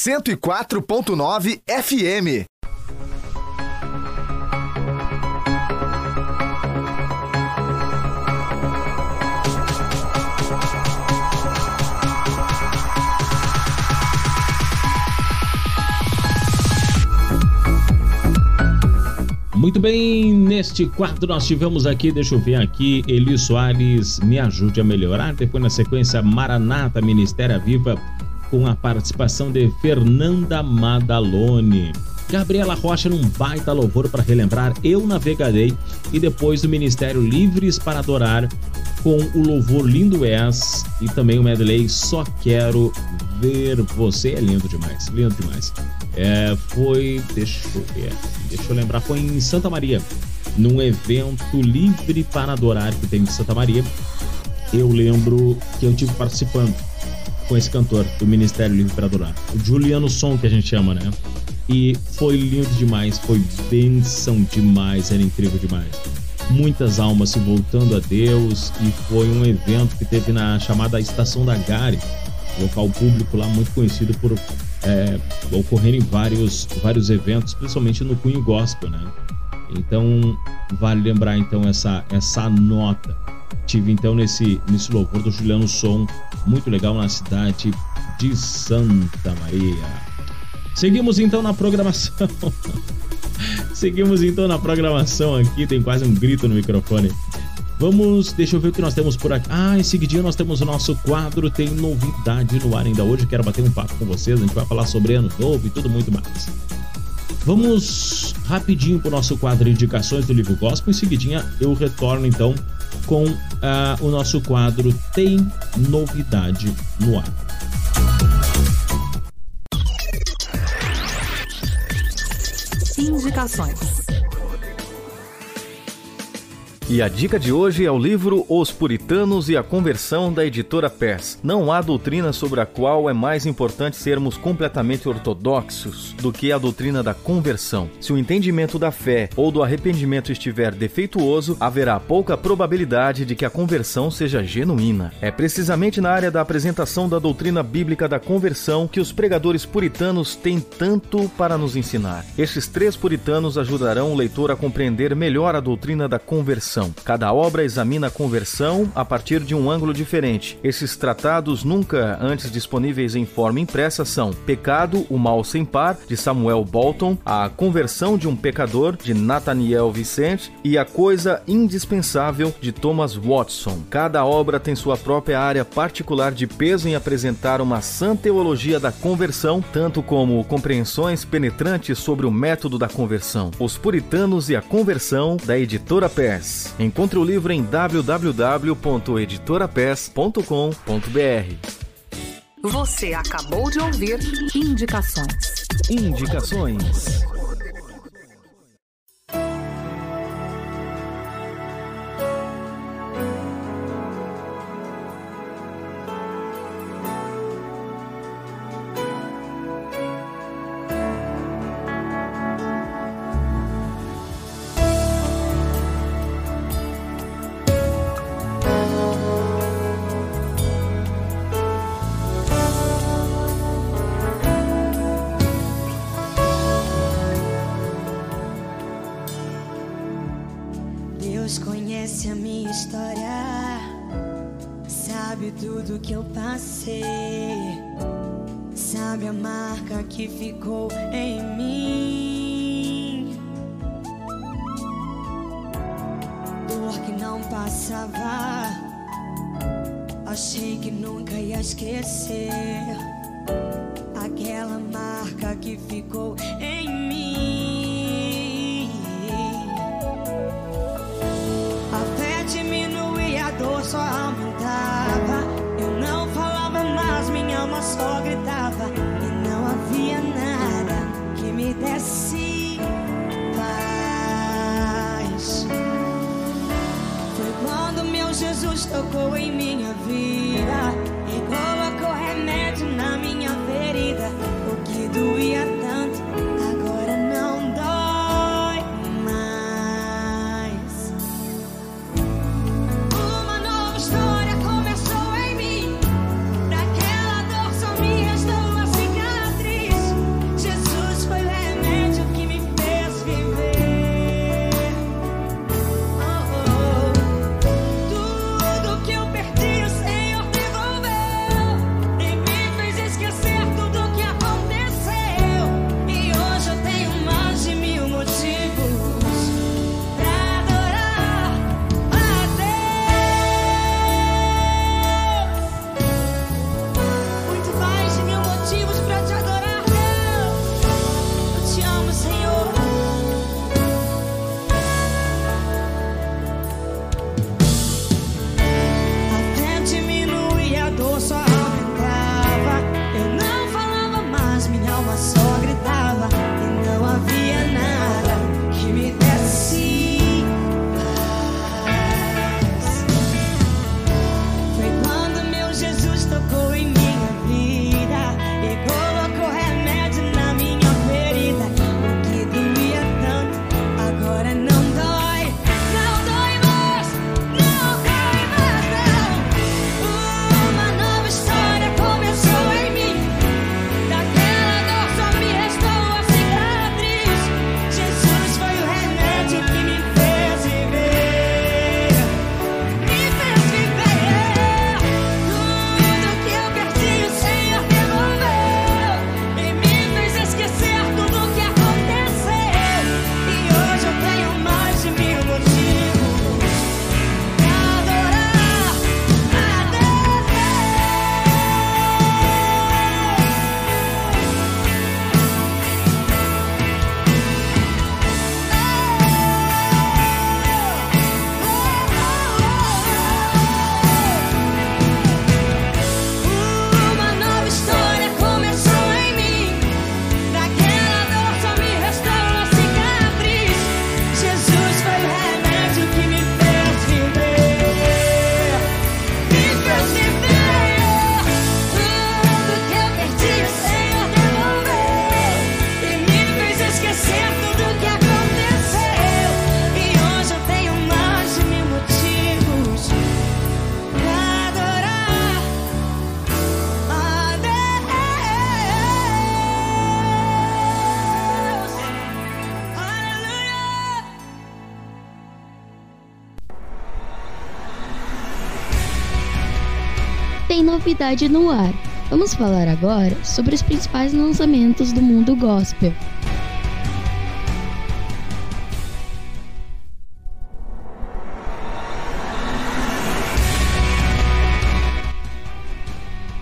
104.9 FM. Muito bem, neste quadro nós tivemos aqui, deixa eu ver aqui, Eli Soares, me ajude a melhorar. Depois, na sequência, Maranata, Ministério Viva, com a participação de Fernanda Madalone. Gabriela Rocha num baita louvor para relembrar Eu Navegarei e depois do Ministério Livres para Adorar com o louvor Lindo És e também o medley Só Quero Ver Você. É lindo demais, lindo demais. É, foi, deixa eu ver, deixa eu lembrar, foi em Santa Maria, num evento livre para adorar que tem em Santa Maria. Eu lembro que eu tive participando com esse cantor do Ministério Livre para Adorar, o Juliano Som, que a gente chama, né? E foi lindo demais, foi bênção demais, era incrível demais. Muitas almas se voltando a Deus e foi um evento que teve na chamada Estação da Gare, local público lá muito conhecido por é, ocorrerem vários, vários eventos, principalmente no cunho gospel, né? Então vale lembrar então essa essa nota. Tive então nesse nesse louvor do Juliano Som, muito legal na cidade de Santa Maria. Seguimos então na programação. Seguimos então na programação aqui, tem quase um grito no microfone. Vamos, deixa eu ver o que nós temos por aqui. Ah, em seguidinho nós temos o nosso quadro, tem novidade no ar ainda hoje. Quero bater um papo com vocês, a gente vai falar sobre ano novo e tudo muito mais. Vamos rapidinho para o nosso quadro indicações do livro gospel. Em seguidinha eu retorno então com uh, o nosso quadro Tem Novidade no Ar. Indicações. E a dica de hoje é o livro Os Puritanos e a Conversão da editora Pers. Não há doutrina sobre a qual é mais importante sermos completamente ortodoxos do que a doutrina da conversão. Se o entendimento da fé ou do arrependimento estiver defeituoso, haverá pouca probabilidade de que a conversão seja genuína. É precisamente na área da apresentação da doutrina bíblica da conversão que os pregadores puritanos têm tanto para nos ensinar. Estes três puritanos ajudarão o leitor a compreender melhor a doutrina da conversão conversão. Cada obra examina a conversão a partir de um ângulo diferente. Esses tratados, nunca antes disponíveis em forma impressa, são Pecado, o Mal Sem Par, de Samuel Bolton, A Conversão de um Pecador, de Nathaniel Vicente e A Coisa Indispensável, de Thomas Watson. Cada obra tem sua própria área particular de peso em apresentar uma sã teologia da conversão, tanto como compreensões penetrantes sobre o método da conversão. Os Puritanos e a Conversão, da editora Pers. Encontre o livro em www.editorapes.com.br. Você acabou de ouvir Indicações. Indicações. Novidade no ar. Vamos falar agora sobre os principais lançamentos do mundo gospel.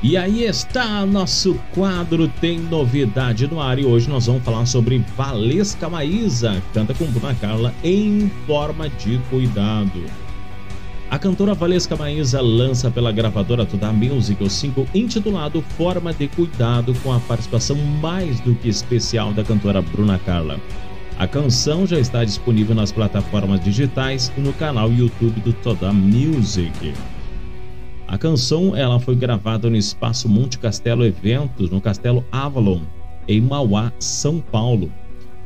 E aí está nosso quadro Tem Novidade no Ar e hoje nós vamos falar sobre Valesca Maísa, canta com Bruna Carla em forma de cuidado. A cantora Valesca Maísa lança pela gravadora Toda Music o single intitulado Forma de Cuidado com a participação mais do que especial da cantora Bruna Carla. A canção já está disponível nas plataformas digitais e no canal YouTube do Toda Music. A canção ela foi gravada no Espaço Monte Castelo Eventos, no Castelo Avalon, em Mauá, São Paulo.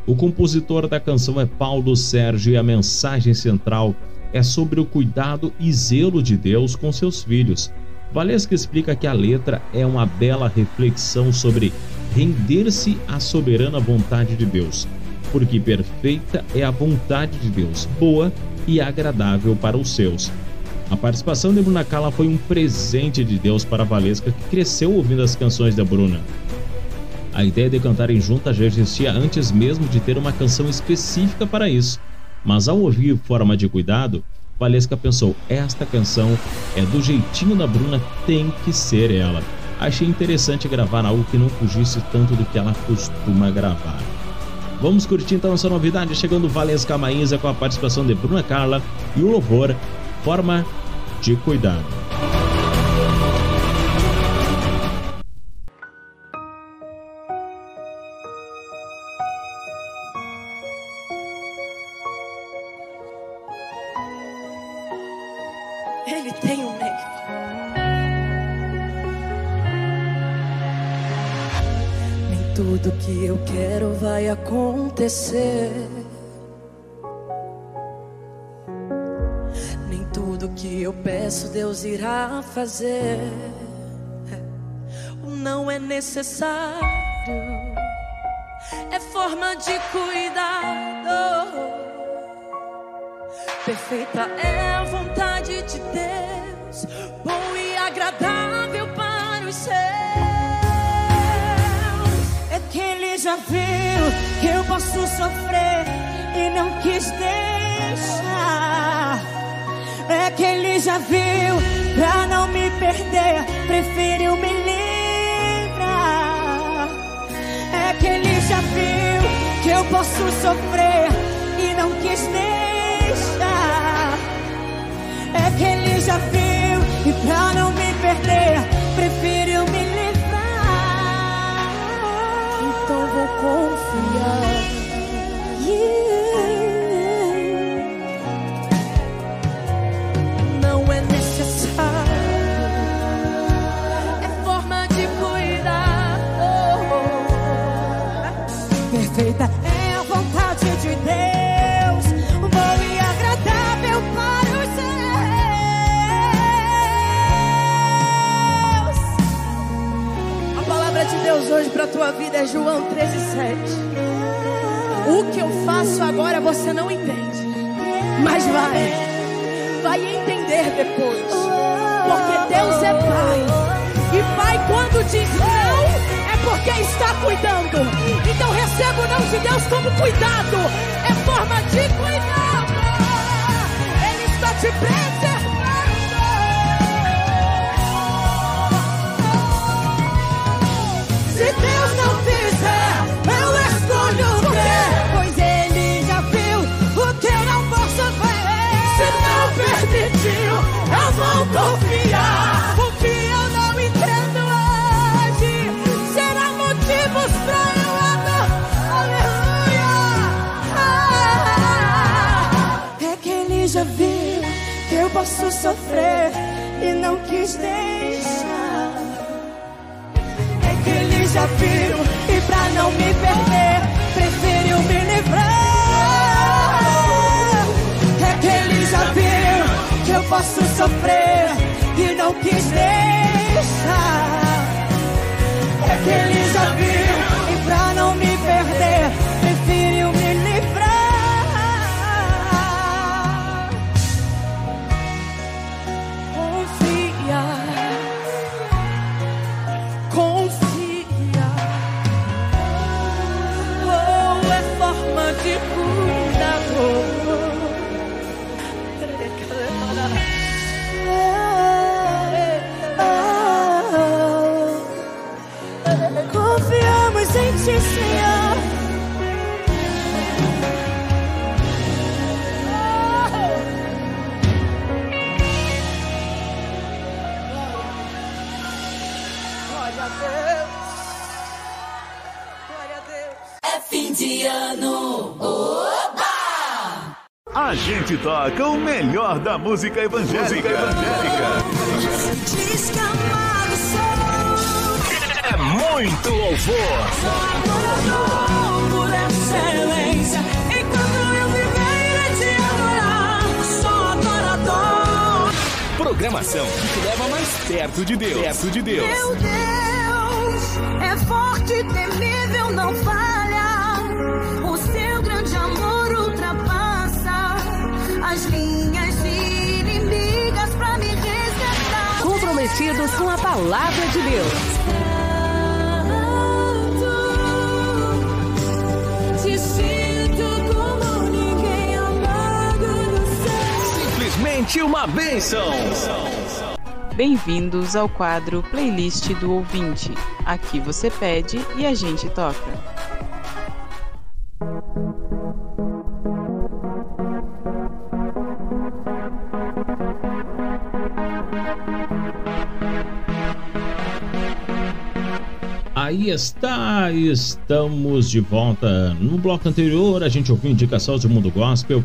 O compositor da canção é Paulo Sérgio e a mensagem central é sobre o cuidado e zelo de Deus com seus filhos. Valesca explica que a letra é uma bela reflexão sobre render-se à soberana vontade de Deus, porque perfeita é a vontade de Deus, boa e agradável para os seus. A participação de Bruna Carla foi um presente de Deus para Valesca, que cresceu ouvindo as canções da Bruna. A ideia de cantarem juntas já existia antes mesmo de ter uma canção específica para isso. Mas ao ouvir Forma de Cuidado, Valesca pensou: esta canção é do jeitinho da Bruna, tem que ser ela. Achei interessante gravar algo que não fugisse tanto do que ela costuma gravar. Vamos curtir então essa novidade, chegando Valesca Maísa com a participação de Bruna Carla e o louvor Forma de Cuidado. Nem tudo que eu peço Deus irá fazer. O não é necessário. É forma de cuidado. Perfeita é a vontade de Deus, bom e agradável para os seus. É que Ele já viu que eu posso sofrer e não quis deixar. É que Ele já viu pra não me perder, preferiu me livrar. É que Ele já viu que eu posso sofrer e não quis deixar. É que ele já viu e pra não me perder, preferiu me livrar. Então vou confiar. Hoje para tua vida é João 13:7. O que eu faço agora você não entende, mas vai, vai entender depois, porque Deus é Pai. E Pai, quando diz não, é porque está cuidando. Então receba o não de Deus como cuidado. É forma de cuidado. Ele está te preservando. Se Deus não fizer, eu escolho o quê? Pois Ele já viu o que eu não posso ver. Se não permitiu, eu vou confiar. O que eu não entendo hoje será motivos pra eu adorar. Aleluia. É que Ele já viu que eu posso sofrer e não quis deixar. Viu e pra não me perder, preferiu me livrar. É que ele já viu que eu posso sofrer e não quis deixar. É que ele já viu e pra não me perder, Ti, Senhor. Glória a Deus. Glória a Deus. É fim de ano. Oba! A gente toca o melhor da música evangélica. Música evangélica. Muito louvor. Adorador por excelência. Enquanto eu viver, irei te adorar. Sou adorador. Programação que te leva mais perto de Deus. Perto de Deus. Meu Deus é forte, temível, não falha. O seu grande amor ultrapassa as linhas inimigas pra me resgatar. Comprometidos com a palavra de Deus. Simplesmente uma bênção. Bem-vindos ao quadro Playlist do Ouvinte. Aqui você pede e a gente toca. Aí está, estamos de volta. No bloco anterior, a gente ouviu indicações do mundo gospel.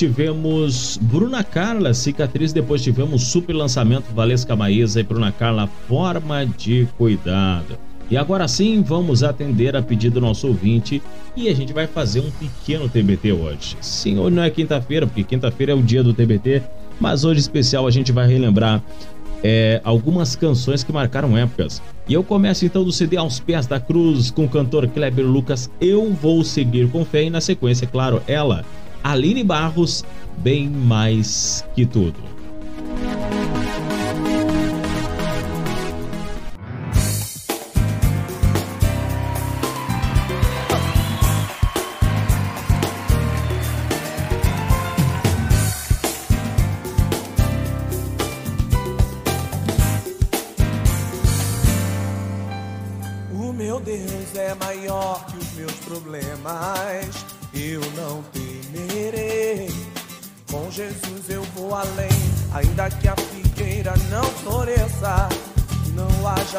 Tivemos Bruna Carla, cicatriz. Depois tivemos super lançamento Valesca Maísa e Bruna Carla, forma de cuidado. E agora sim, vamos atender a pedido do nosso ouvinte e a gente vai fazer um pequeno TBT hoje. Sim, hoje não é quinta-feira, porque quinta-feira é o dia do TBT, mas hoje especial a gente vai relembrar é, algumas canções que marcaram épocas. E eu começo então do CD Aos Pés da Cruz com o cantor Kleber Lucas. Eu vou seguir com fé e na sequência, claro, ela, Aline Barros, bem mais que tudo.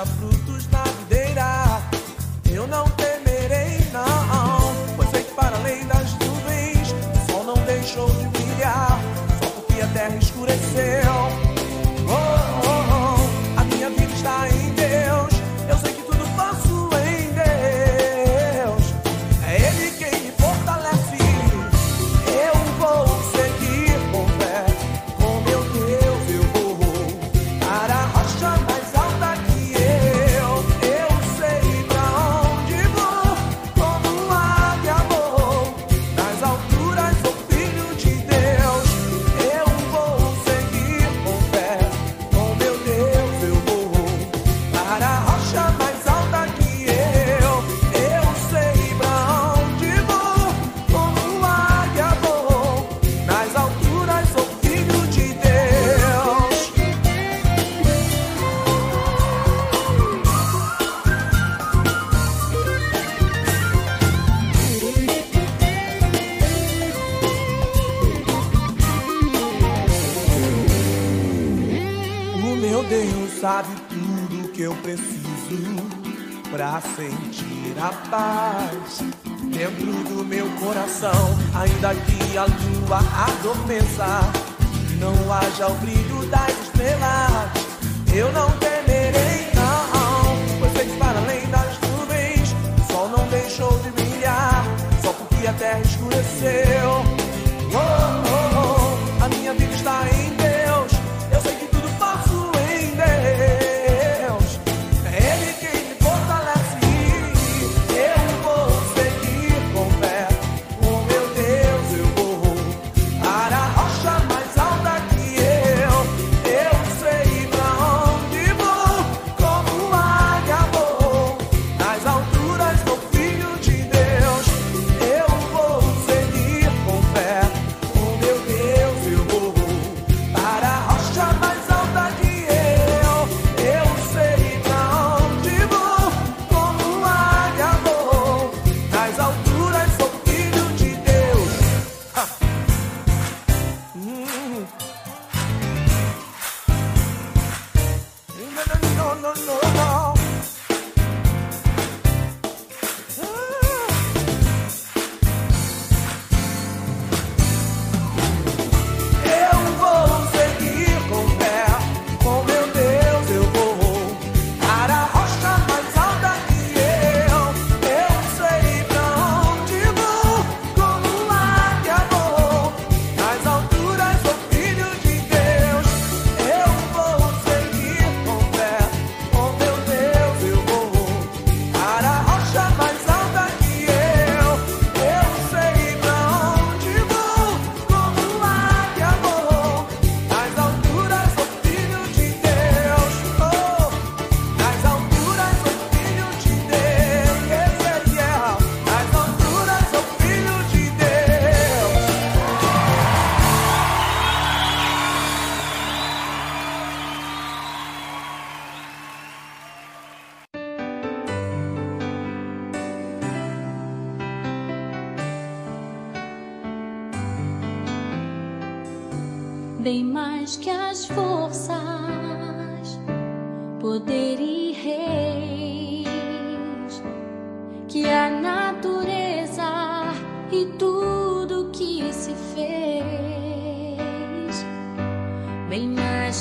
Não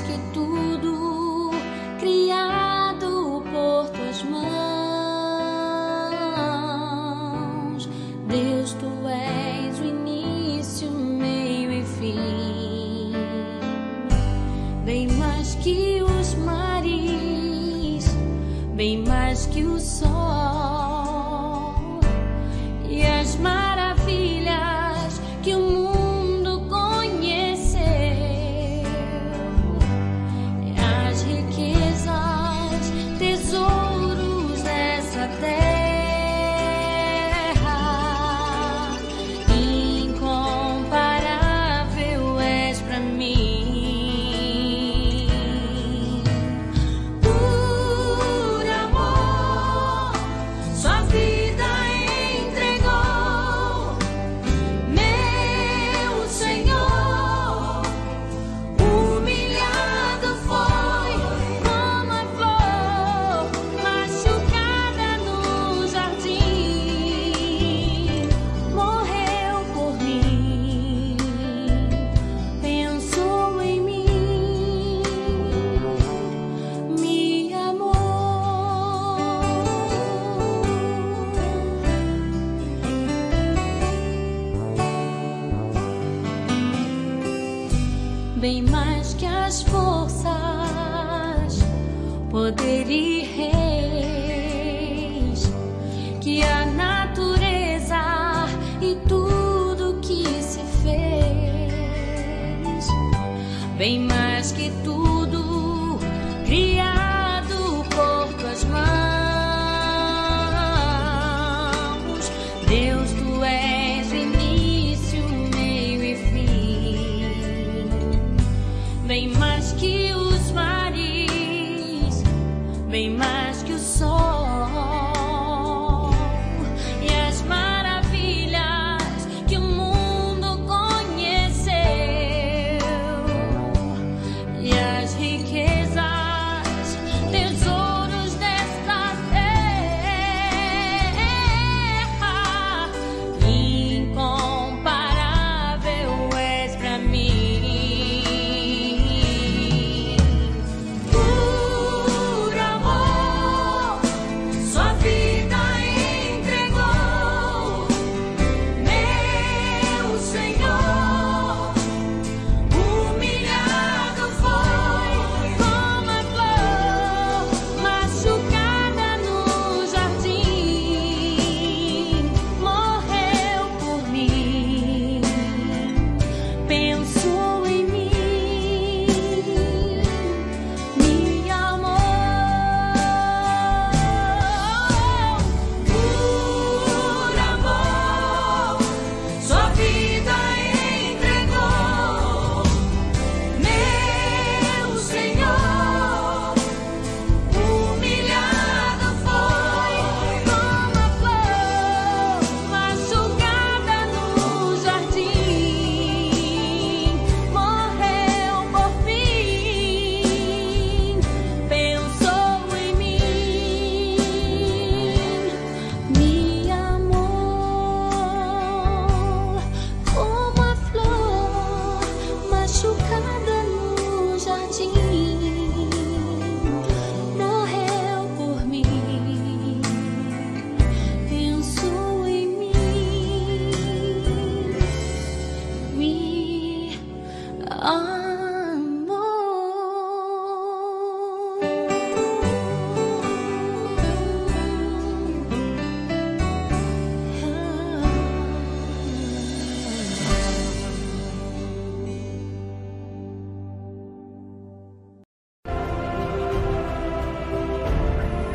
que tudo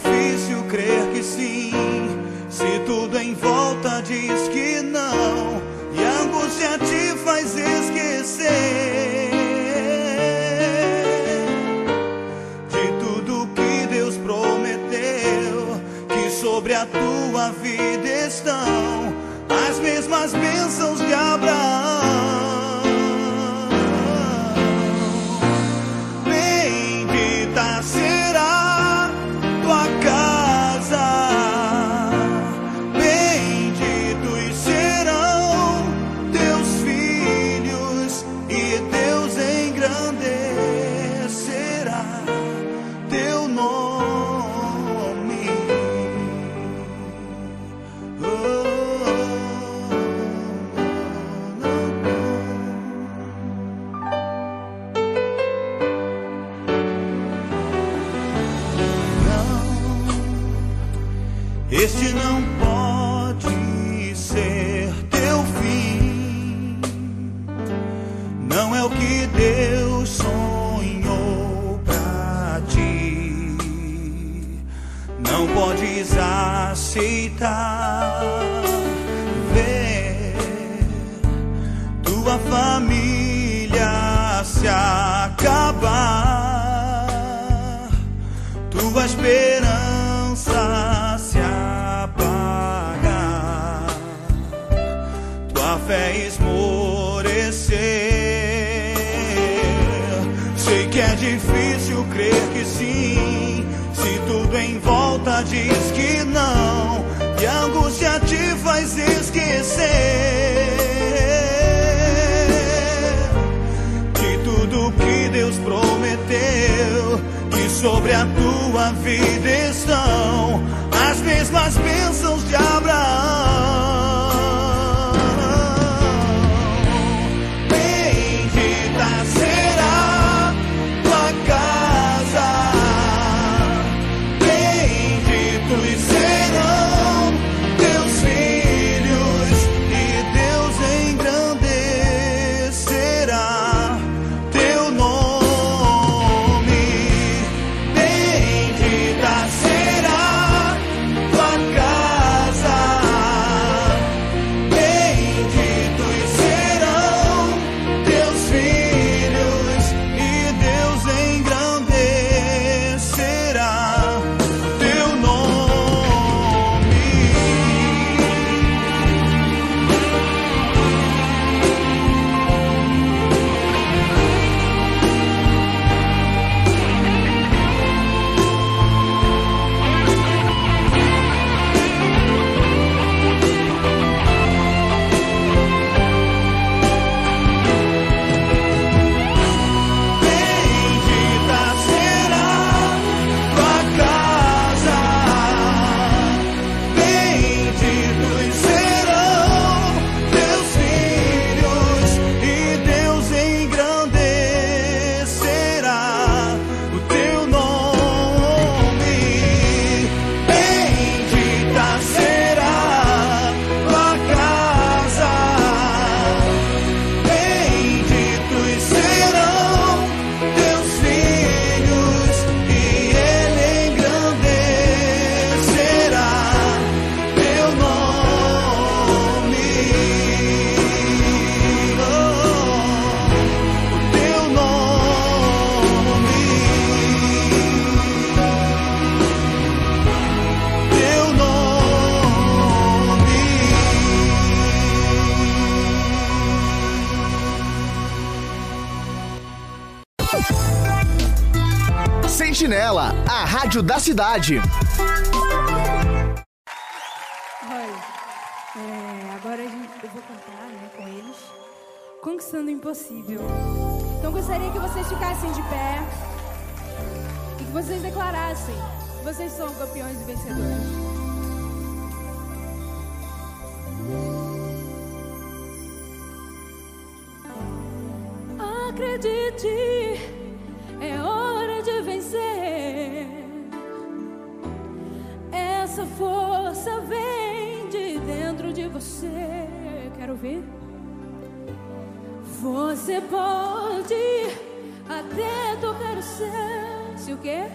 difícil crer que sim, se tudo em volta diz que não, e a angústia te faz esquecer de tudo que Deus prometeu, que sobre a tua vida defeated. rádio da cidade. Olha, é, agora gente, eu vou cantar né, com eles. Conquistando o Impossível. Então gostaria que vocês ficassem de pé e que vocês declarassem vocês são campeões e vencedores. ouvir? Você pode até tocar o céu. Se o quê?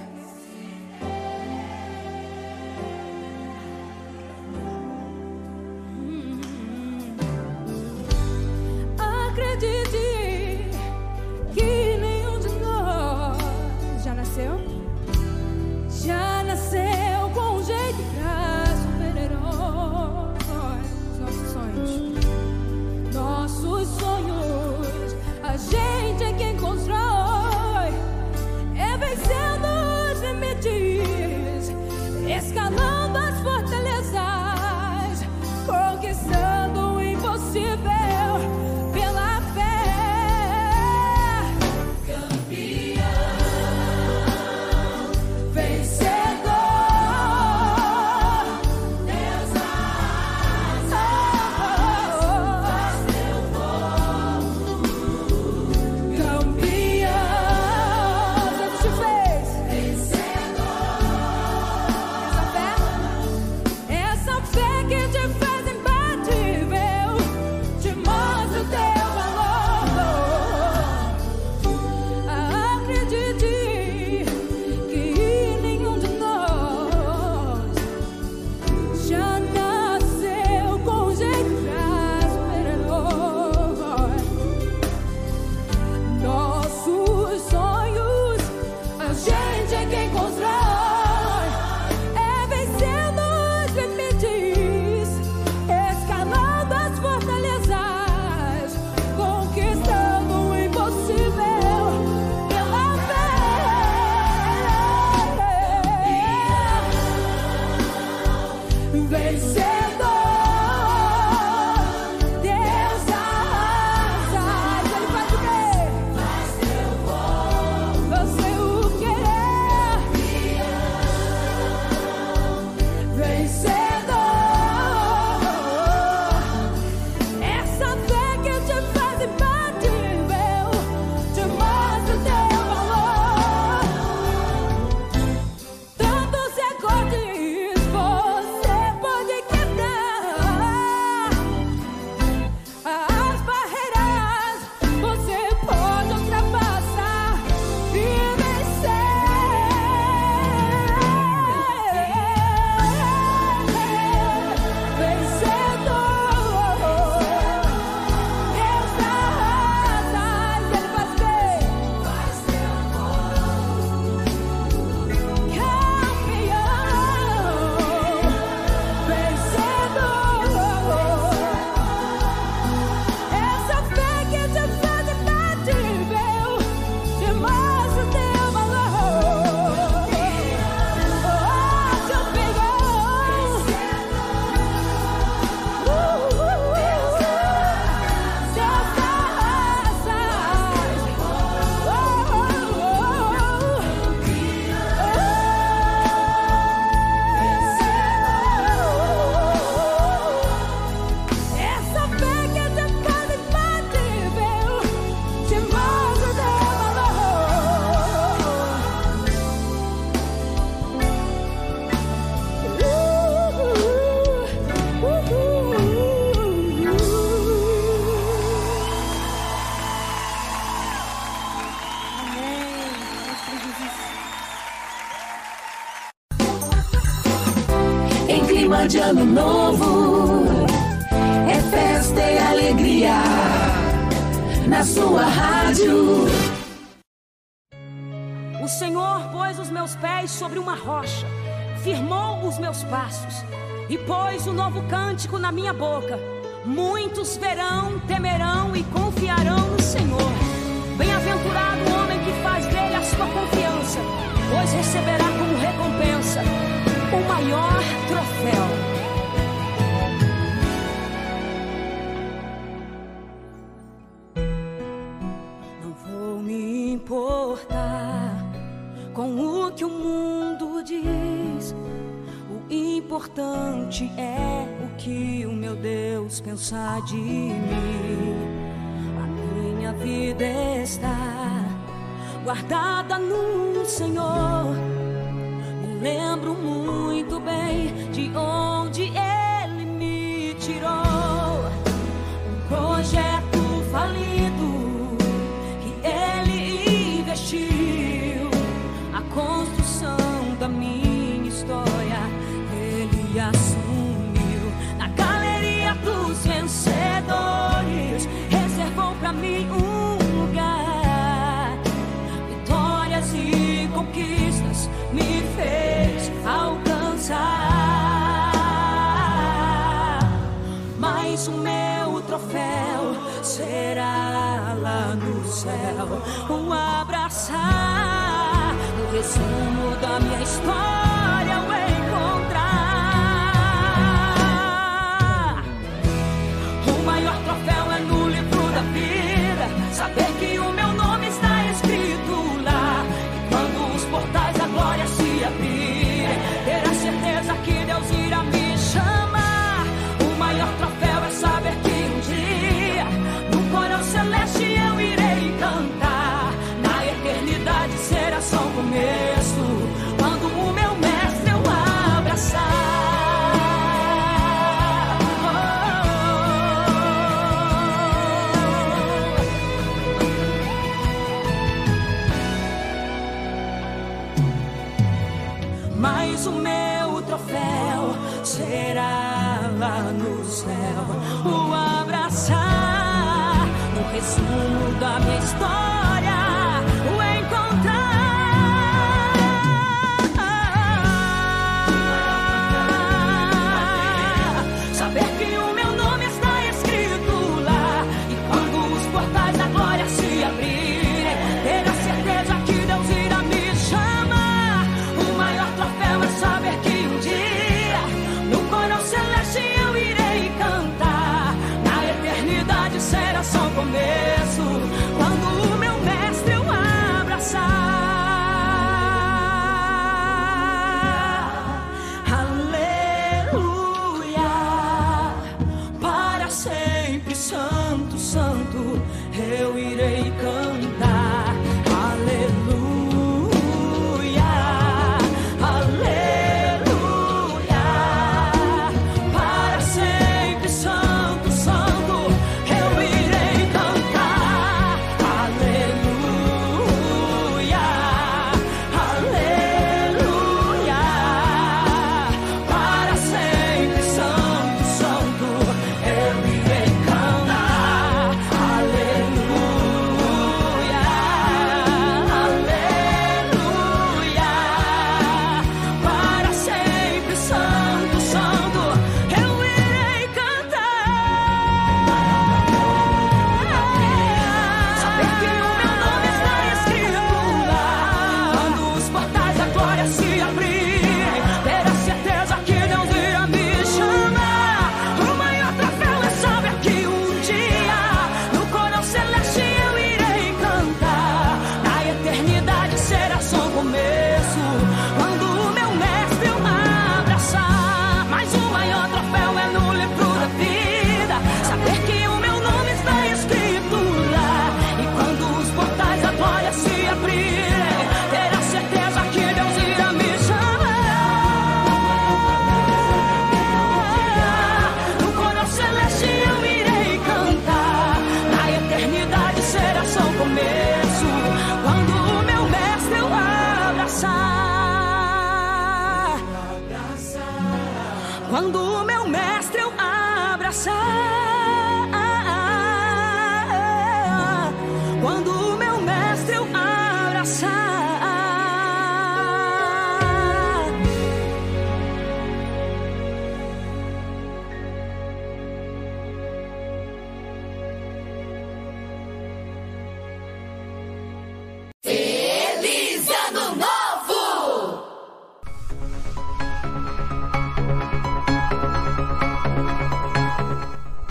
e pôs um novo cântico na minha boca. Muitos verão de mim. A minha vida está guardada no Senhor.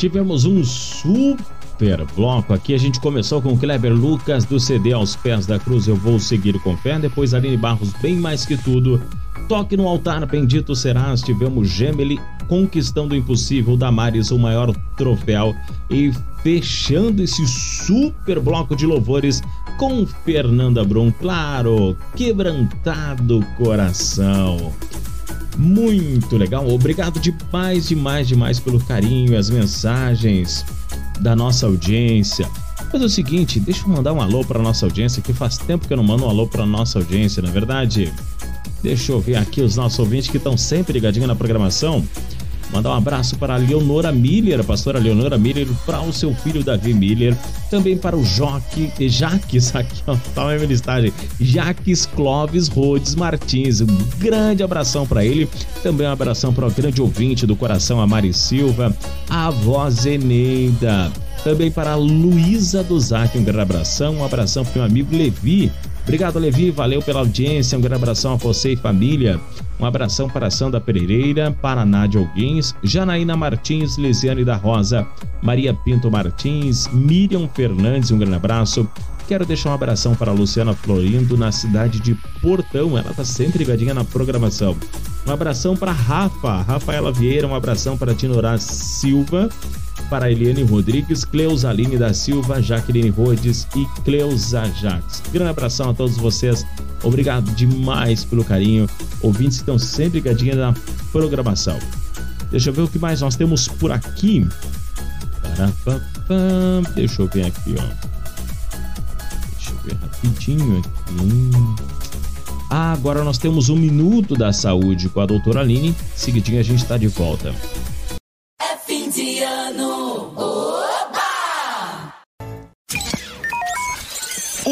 Tivemos um super bloco aqui. A gente começou com Kleber Lucas do CD Aos Pés da Cruz. Eu vou seguir com fé. Depois Aline Barros, bem mais que tudo. Toque no altar, bendito serás. Tivemos Gemeli conquistando o impossível. Damares, o maior troféu. E fechando esse super bloco de louvores com Fernanda Brum. Claro, quebrantado coração. Muito legal. Obrigado demais, demais, demais pelo carinho as mensagens da nossa audiência. Mas é o seguinte, deixa eu mandar um alô para nossa audiência, que faz tempo que eu não mando um alô para nossa audiência, na é verdade. Deixa eu ver aqui os nossos ouvintes que estão sempre ligadinhos na programação. Mandar um abraço para a Leonora Miller, a pastora Leonora Miller, para o seu filho Davi Miller, também para o Joque, Jaques, aqui ó, tá a minha listagem, Jaques Clóvis Rhodes Martins, um grande abração para ele, também um abração para o grande ouvinte do coração, a Mari Silva, a voz Eneida, também para a Luísa do Zac, um grande abração, um abração para o meu amigo Levi, Obrigado, Levi. Valeu pela audiência. Um grande abração a você e família. Um abração para Sandra Pereira, para Nádia Alguins, Janaína Martins, Lisiane da Rosa, Maria Pinto Martins, Miriam Fernandes. Um grande abraço. Quero deixar um abração para a Luciana Florindo, na cidade de Portão. Ela está sempre ligadinha na programação. Um abração para Rafa, Rafaela Vieira. Um abração para Tinorá Silva para Eliane Rodrigues, Cleusa Aline da Silva, Jaqueline Rhodes e Cleusa Jaques. Grande abração a todos vocês. Obrigado demais pelo carinho. Ouvintes estão sempre ligadinhos na programação. Deixa eu ver o que mais nós temos por aqui. Deixa eu ver aqui, ó. Deixa eu ver rapidinho aqui. Ah, agora nós temos um minuto da saúde com a doutora Aline. Seguidinho a gente está de volta.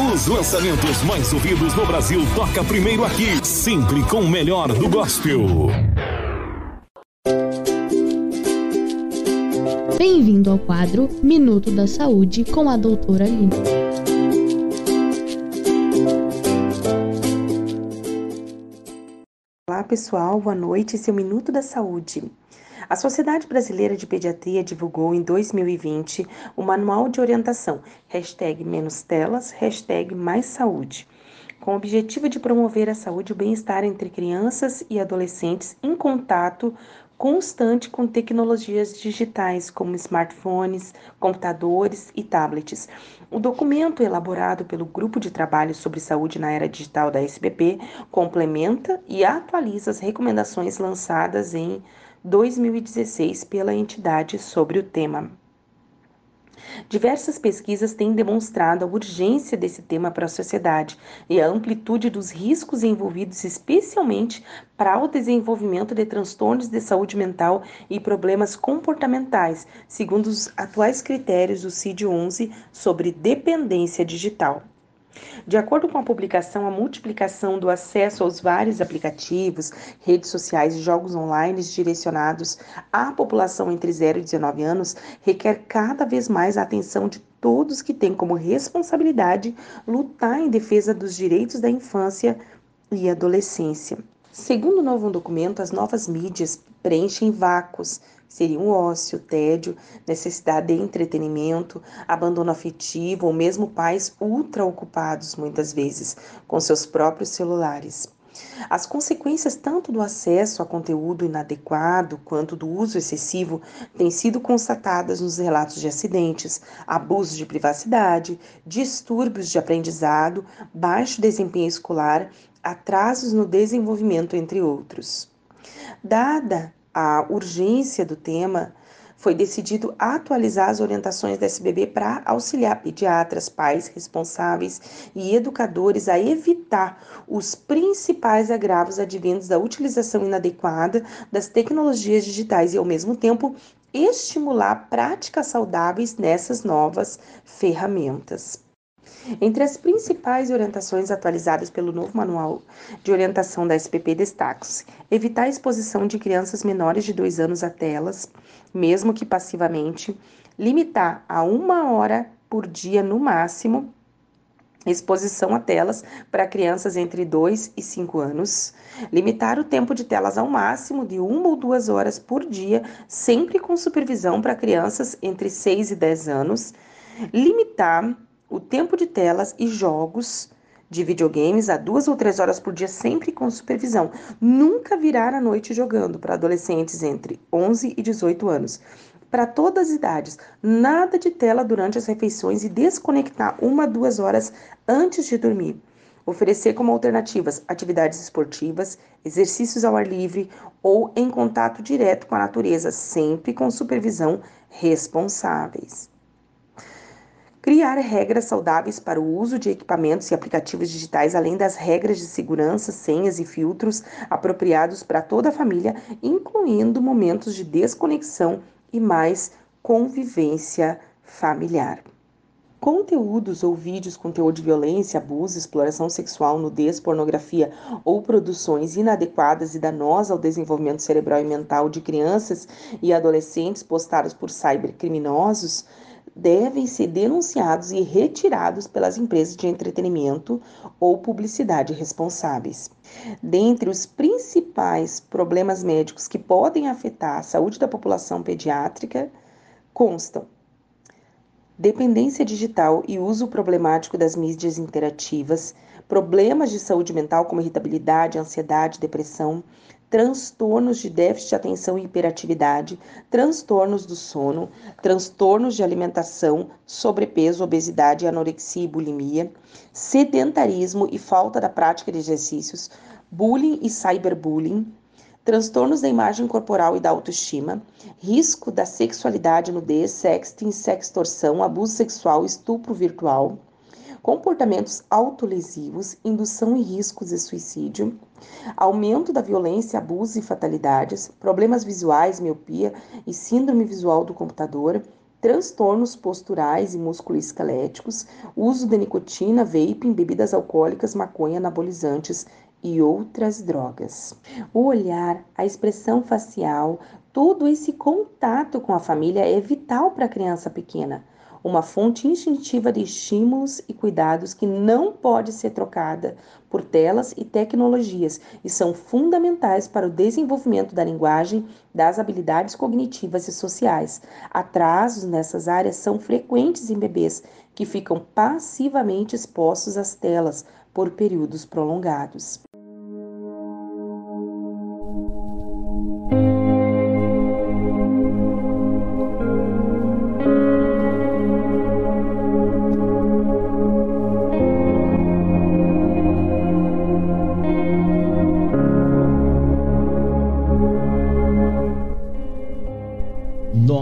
Os lançamentos mais ouvidos no Brasil toca primeiro aqui, sempre com o melhor do gospel. Bem-vindo ao quadro Minuto da Saúde com a doutora Aline. Olá pessoal, boa noite. Esse é o Minuto da Saúde. A Sociedade Brasileira de Pediatria divulgou em 2020 o Manual de Orientação, hashtag menos telas, hashtag mais saúde, com o objetivo de promover a saúde e o bem-estar entre crianças e adolescentes em contato constante com tecnologias digitais como smartphones, computadores e tablets. O documento elaborado pelo Grupo de Trabalho sobre Saúde na Era Digital da SBP complementa e atualiza as recomendações lançadas em 2016 pela entidade sobre o tema. Diversas pesquisas têm demonstrado a urgência desse tema para a sociedade e a amplitude dos riscos envolvidos, especialmente para o desenvolvimento de transtornos de saúde mental e problemas comportamentais, segundo os atuais critérios do CID-11 sobre dependência digital. De acordo com a publicação, a multiplicação do acesso aos vários aplicativos, redes sociais e jogos online direcionados à população entre 0 e 19 anos requer cada vez mais a atenção de todos que têm como responsabilidade lutar em defesa dos direitos da infância e adolescência. Segundo o novo documento, as novas mídias preenchem vácuos, seriam ócio, tédio, necessidade de entretenimento, abandono afetivo ou mesmo pais ultra ocupados muitas vezes com seus próprios celulares. As consequências tanto do acesso a conteúdo inadequado quanto do uso excessivo têm sido constatadas nos relatos de acidentes, abusos de privacidade, distúrbios de aprendizado, baixo desempenho escolar, atrasos no desenvolvimento, entre outros. Dada a urgência do tema, foi decidido atualizar as orientações da SBB para auxiliar pediatras, pais responsáveis e educadores a evitar os principais agravos advindos da utilização inadequada das tecnologias digitais e, ao mesmo tempo, estimular práticas saudáveis nessas novas ferramentas. Entre as principais orientações atualizadas pelo novo manual de orientação da SPP destacam-se evitar a exposição de crianças menores de dois anos a telas, mesmo que passivamente, limitar a uma hora por dia no máximo exposição a telas para crianças entre 2 e 5 anos, limitar o tempo de telas ao máximo de uma ou duas horas por dia, sempre com supervisão para crianças entre 6 e 10 anos, limitar o tempo de telas e jogos de videogames a duas ou três horas por dia, sempre com supervisão. Nunca virar a noite jogando para adolescentes entre 11 e 18 anos. Para todas as idades, nada de tela durante as refeições e desconectar uma, duas horas antes de dormir. Oferecer como alternativas atividades esportivas, exercícios ao ar livre ou em contato direto com a natureza, sempre com supervisão responsáveis. Criar regras saudáveis para o uso de equipamentos e aplicativos digitais, além das regras de segurança, senhas e filtros apropriados para toda a família, incluindo momentos de desconexão e mais convivência familiar. Conteúdos ou vídeos com teor de violência, abuso, exploração sexual, nudez, pornografia ou produções inadequadas e danosas ao desenvolvimento cerebral e mental de crianças e adolescentes postados por cybercriminosos devem ser denunciados e retirados pelas empresas de entretenimento ou publicidade responsáveis. Dentre os principais problemas médicos que podem afetar a saúde da população pediátrica constam dependência digital e uso problemático das mídias interativas, problemas de saúde mental como irritabilidade, ansiedade, depressão, transtornos de déficit de atenção e hiperatividade, transtornos do sono, transtornos de alimentação, sobrepeso, obesidade, anorexia e bulimia, sedentarismo e falta da prática de exercícios, bullying e cyberbullying, transtornos da imagem corporal e da autoestima, risco da sexualidade, nudez, sexting, sextorção, abuso sexual, estupro virtual, comportamentos autolesivos, indução e riscos de suicídio, aumento da violência, abuso e fatalidades, problemas visuais, miopia e síndrome visual do computador, transtornos posturais e musculoesqueléticos, uso de nicotina, vaping, bebidas alcoólicas, maconha, anabolizantes e outras drogas. O olhar, a expressão facial, todo esse contato com a família é vital para a criança pequena uma fonte instintiva de estímulos e cuidados que não pode ser trocada por telas e tecnologias e são fundamentais para o desenvolvimento da linguagem, das habilidades cognitivas e sociais. Atrasos nessas áreas são frequentes em bebês que ficam passivamente expostos às telas por períodos prolongados.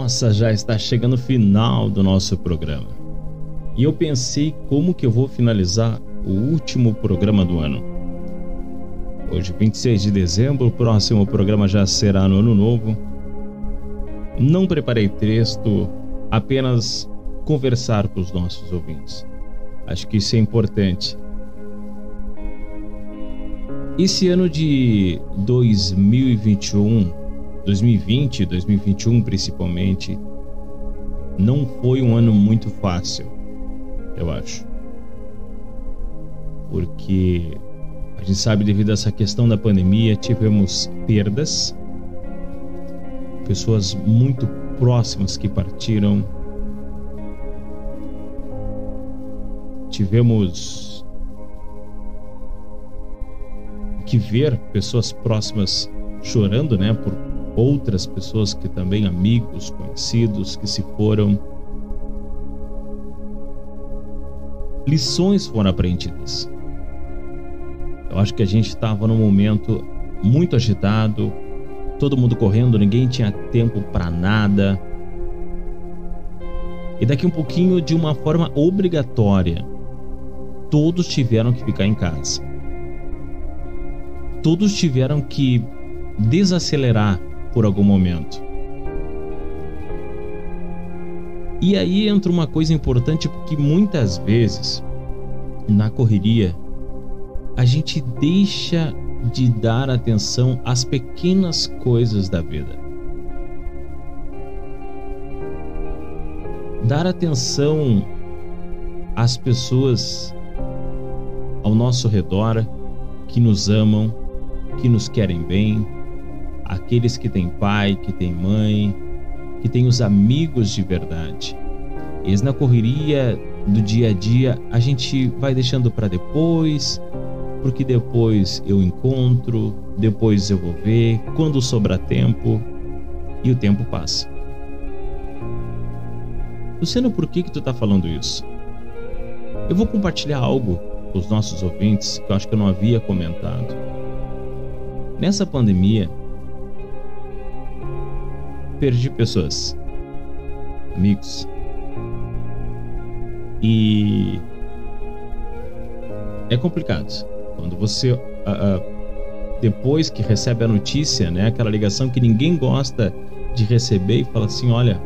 Nossa, já está chegando o final do nosso programa. E eu pensei como que eu vou finalizar o último programa do ano. Hoje, 26 de dezembro, o próximo programa já será no ano novo. Não preparei texto, apenas conversar com os nossos ouvintes. Acho que isso é importante. Esse ano de 2021 2020 2021 principalmente não foi um ano muito fácil, eu acho. Porque a gente sabe devido a essa questão da pandemia tivemos perdas, pessoas muito próximas que partiram. Tivemos que ver pessoas próximas chorando, né, por outras pessoas que também amigos, conhecidos que se foram. Lições foram aprendidas. Eu acho que a gente estava num momento muito agitado, todo mundo correndo, ninguém tinha tempo para nada. E daqui um pouquinho, de uma forma obrigatória, todos tiveram que ficar em casa. Todos tiveram que desacelerar por algum momento. E aí entra uma coisa importante porque muitas vezes na correria a gente deixa de dar atenção às pequenas coisas da vida. Dar atenção às pessoas ao nosso redor que nos amam, que nos querem bem, aqueles que têm pai, que têm mãe, que têm os amigos de verdade. Eles na correria do dia a dia a gente vai deixando para depois, porque depois eu encontro, depois eu vou ver, quando sobrar tempo, e o tempo passa. Luciano, por que que tu tá falando isso? Eu vou compartilhar algo com os nossos ouvintes que eu acho que eu não havia comentado. Nessa pandemia, perdi pessoas, amigos. E é complicado. Quando você, uh, uh, depois que recebe a notícia, né, aquela ligação que ninguém gosta de receber e fala assim: olha,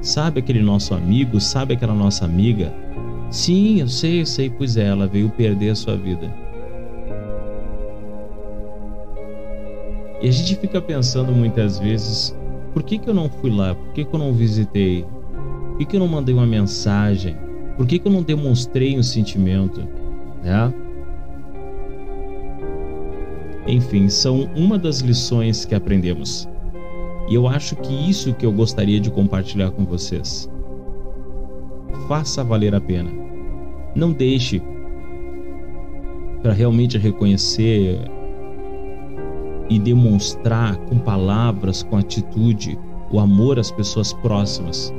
sabe aquele nosso amigo, sabe aquela nossa amiga? Sim, eu sei, eu sei, pois é, ela veio perder a sua vida. E a gente fica pensando muitas vezes por que, que eu não fui lá? Por que, que eu não visitei? Por que, que eu não mandei uma mensagem? Por que, que eu não demonstrei um sentimento? Né? Enfim, são uma das lições que aprendemos. E eu acho que isso que eu gostaria de compartilhar com vocês. Faça valer a pena. Não deixe para realmente reconhecer e demonstrar com palavras, com atitude, o amor às pessoas próximas,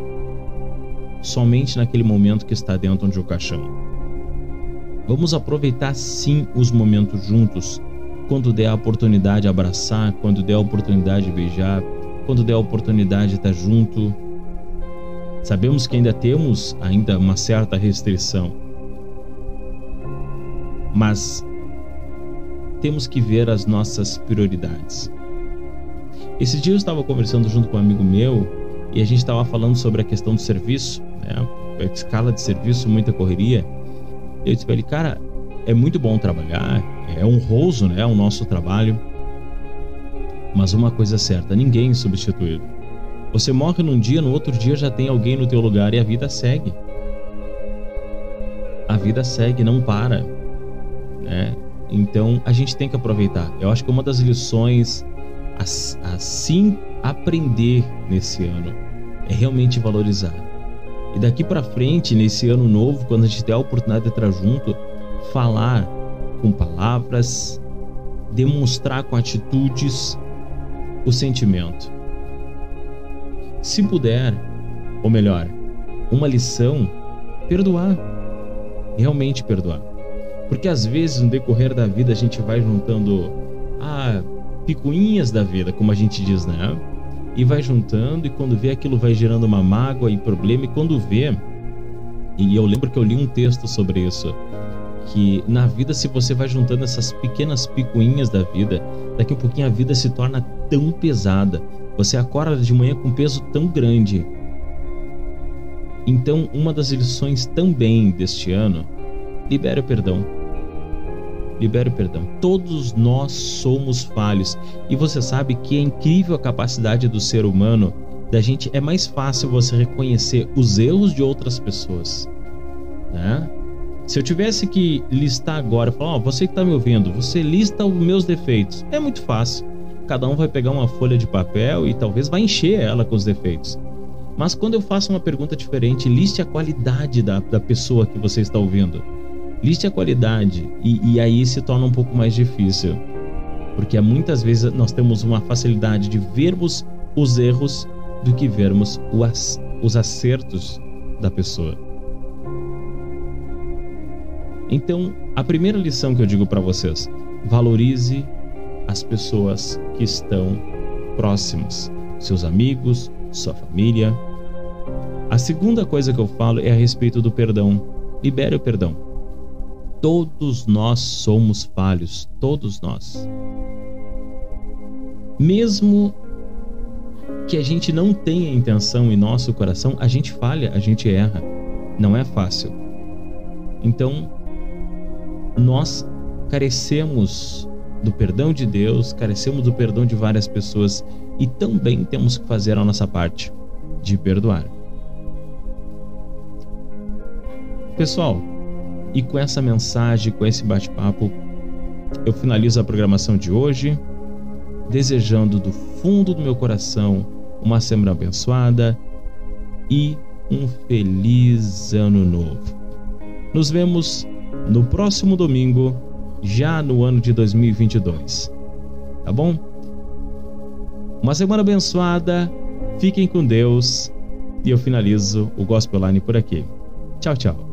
somente naquele momento que está dentro de um caixão. Vamos aproveitar sim os momentos juntos, quando der a oportunidade de abraçar, quando der a oportunidade de beijar, quando der a oportunidade de estar junto. Sabemos que ainda temos ainda uma certa restrição, mas temos que ver as nossas prioridades. Esse dia eu estava conversando junto com um amigo meu e a gente estava falando sobre a questão do serviço, né? A escala de serviço, muita correria. Eu disse para ele, cara, é muito bom trabalhar, é honroso, né, o nosso trabalho. Mas uma coisa é certa, ninguém é substituído. Você morre num dia, no outro dia já tem alguém no teu lugar e a vida segue. A vida segue, não para, né? Então a gente tem que aproveitar. Eu acho que uma das lições a, sim aprender nesse ano é realmente valorizar. E daqui para frente, nesse ano novo, quando a gente der a oportunidade de estar junto, falar com palavras, demonstrar com atitudes o sentimento. Se puder, ou melhor, uma lição, perdoar. Realmente perdoar. Porque às vezes no decorrer da vida a gente vai juntando ah, picuinhas da vida, como a gente diz, né? E vai juntando, e quando vê aquilo vai gerando uma mágoa e problema, e quando vê. E eu lembro que eu li um texto sobre isso. Que na vida, se você vai juntando essas pequenas picuinhas da vida, daqui a pouquinho a vida se torna tão pesada. Você acorda de manhã com um peso tão grande. Então, uma das lições também deste ano libere o perdão. Libere o perdão. Todos nós somos falhos. E você sabe que é incrível a capacidade do ser humano da gente. É mais fácil você reconhecer os erros de outras pessoas. Né? Se eu tivesse que listar agora, falar, oh, você que está me ouvindo, você lista os meus defeitos. É muito fácil. Cada um vai pegar uma folha de papel e talvez vai encher ela com os defeitos. Mas quando eu faço uma pergunta diferente, liste a qualidade da, da pessoa que você está ouvindo. Liste a qualidade e, e aí se torna um pouco mais difícil. Porque muitas vezes nós temos uma facilidade de vermos os erros do que vermos ac- os acertos da pessoa. Então, a primeira lição que eu digo para vocês: valorize as pessoas que estão próximas, seus amigos, sua família. A segunda coisa que eu falo é a respeito do perdão. Libere o perdão. Todos nós somos falhos, todos nós. Mesmo que a gente não tenha intenção em nosso coração, a gente falha, a gente erra. Não é fácil. Então, nós carecemos do perdão de Deus, carecemos do perdão de várias pessoas e também temos que fazer a nossa parte de perdoar. Pessoal, e com essa mensagem, com esse bate-papo, eu finalizo a programação de hoje, desejando do fundo do meu coração uma semana abençoada e um feliz ano novo. Nos vemos no próximo domingo, já no ano de 2022. Tá bom? Uma semana abençoada, fiquem com Deus e eu finalizo o Gospel Line por aqui. Tchau, tchau.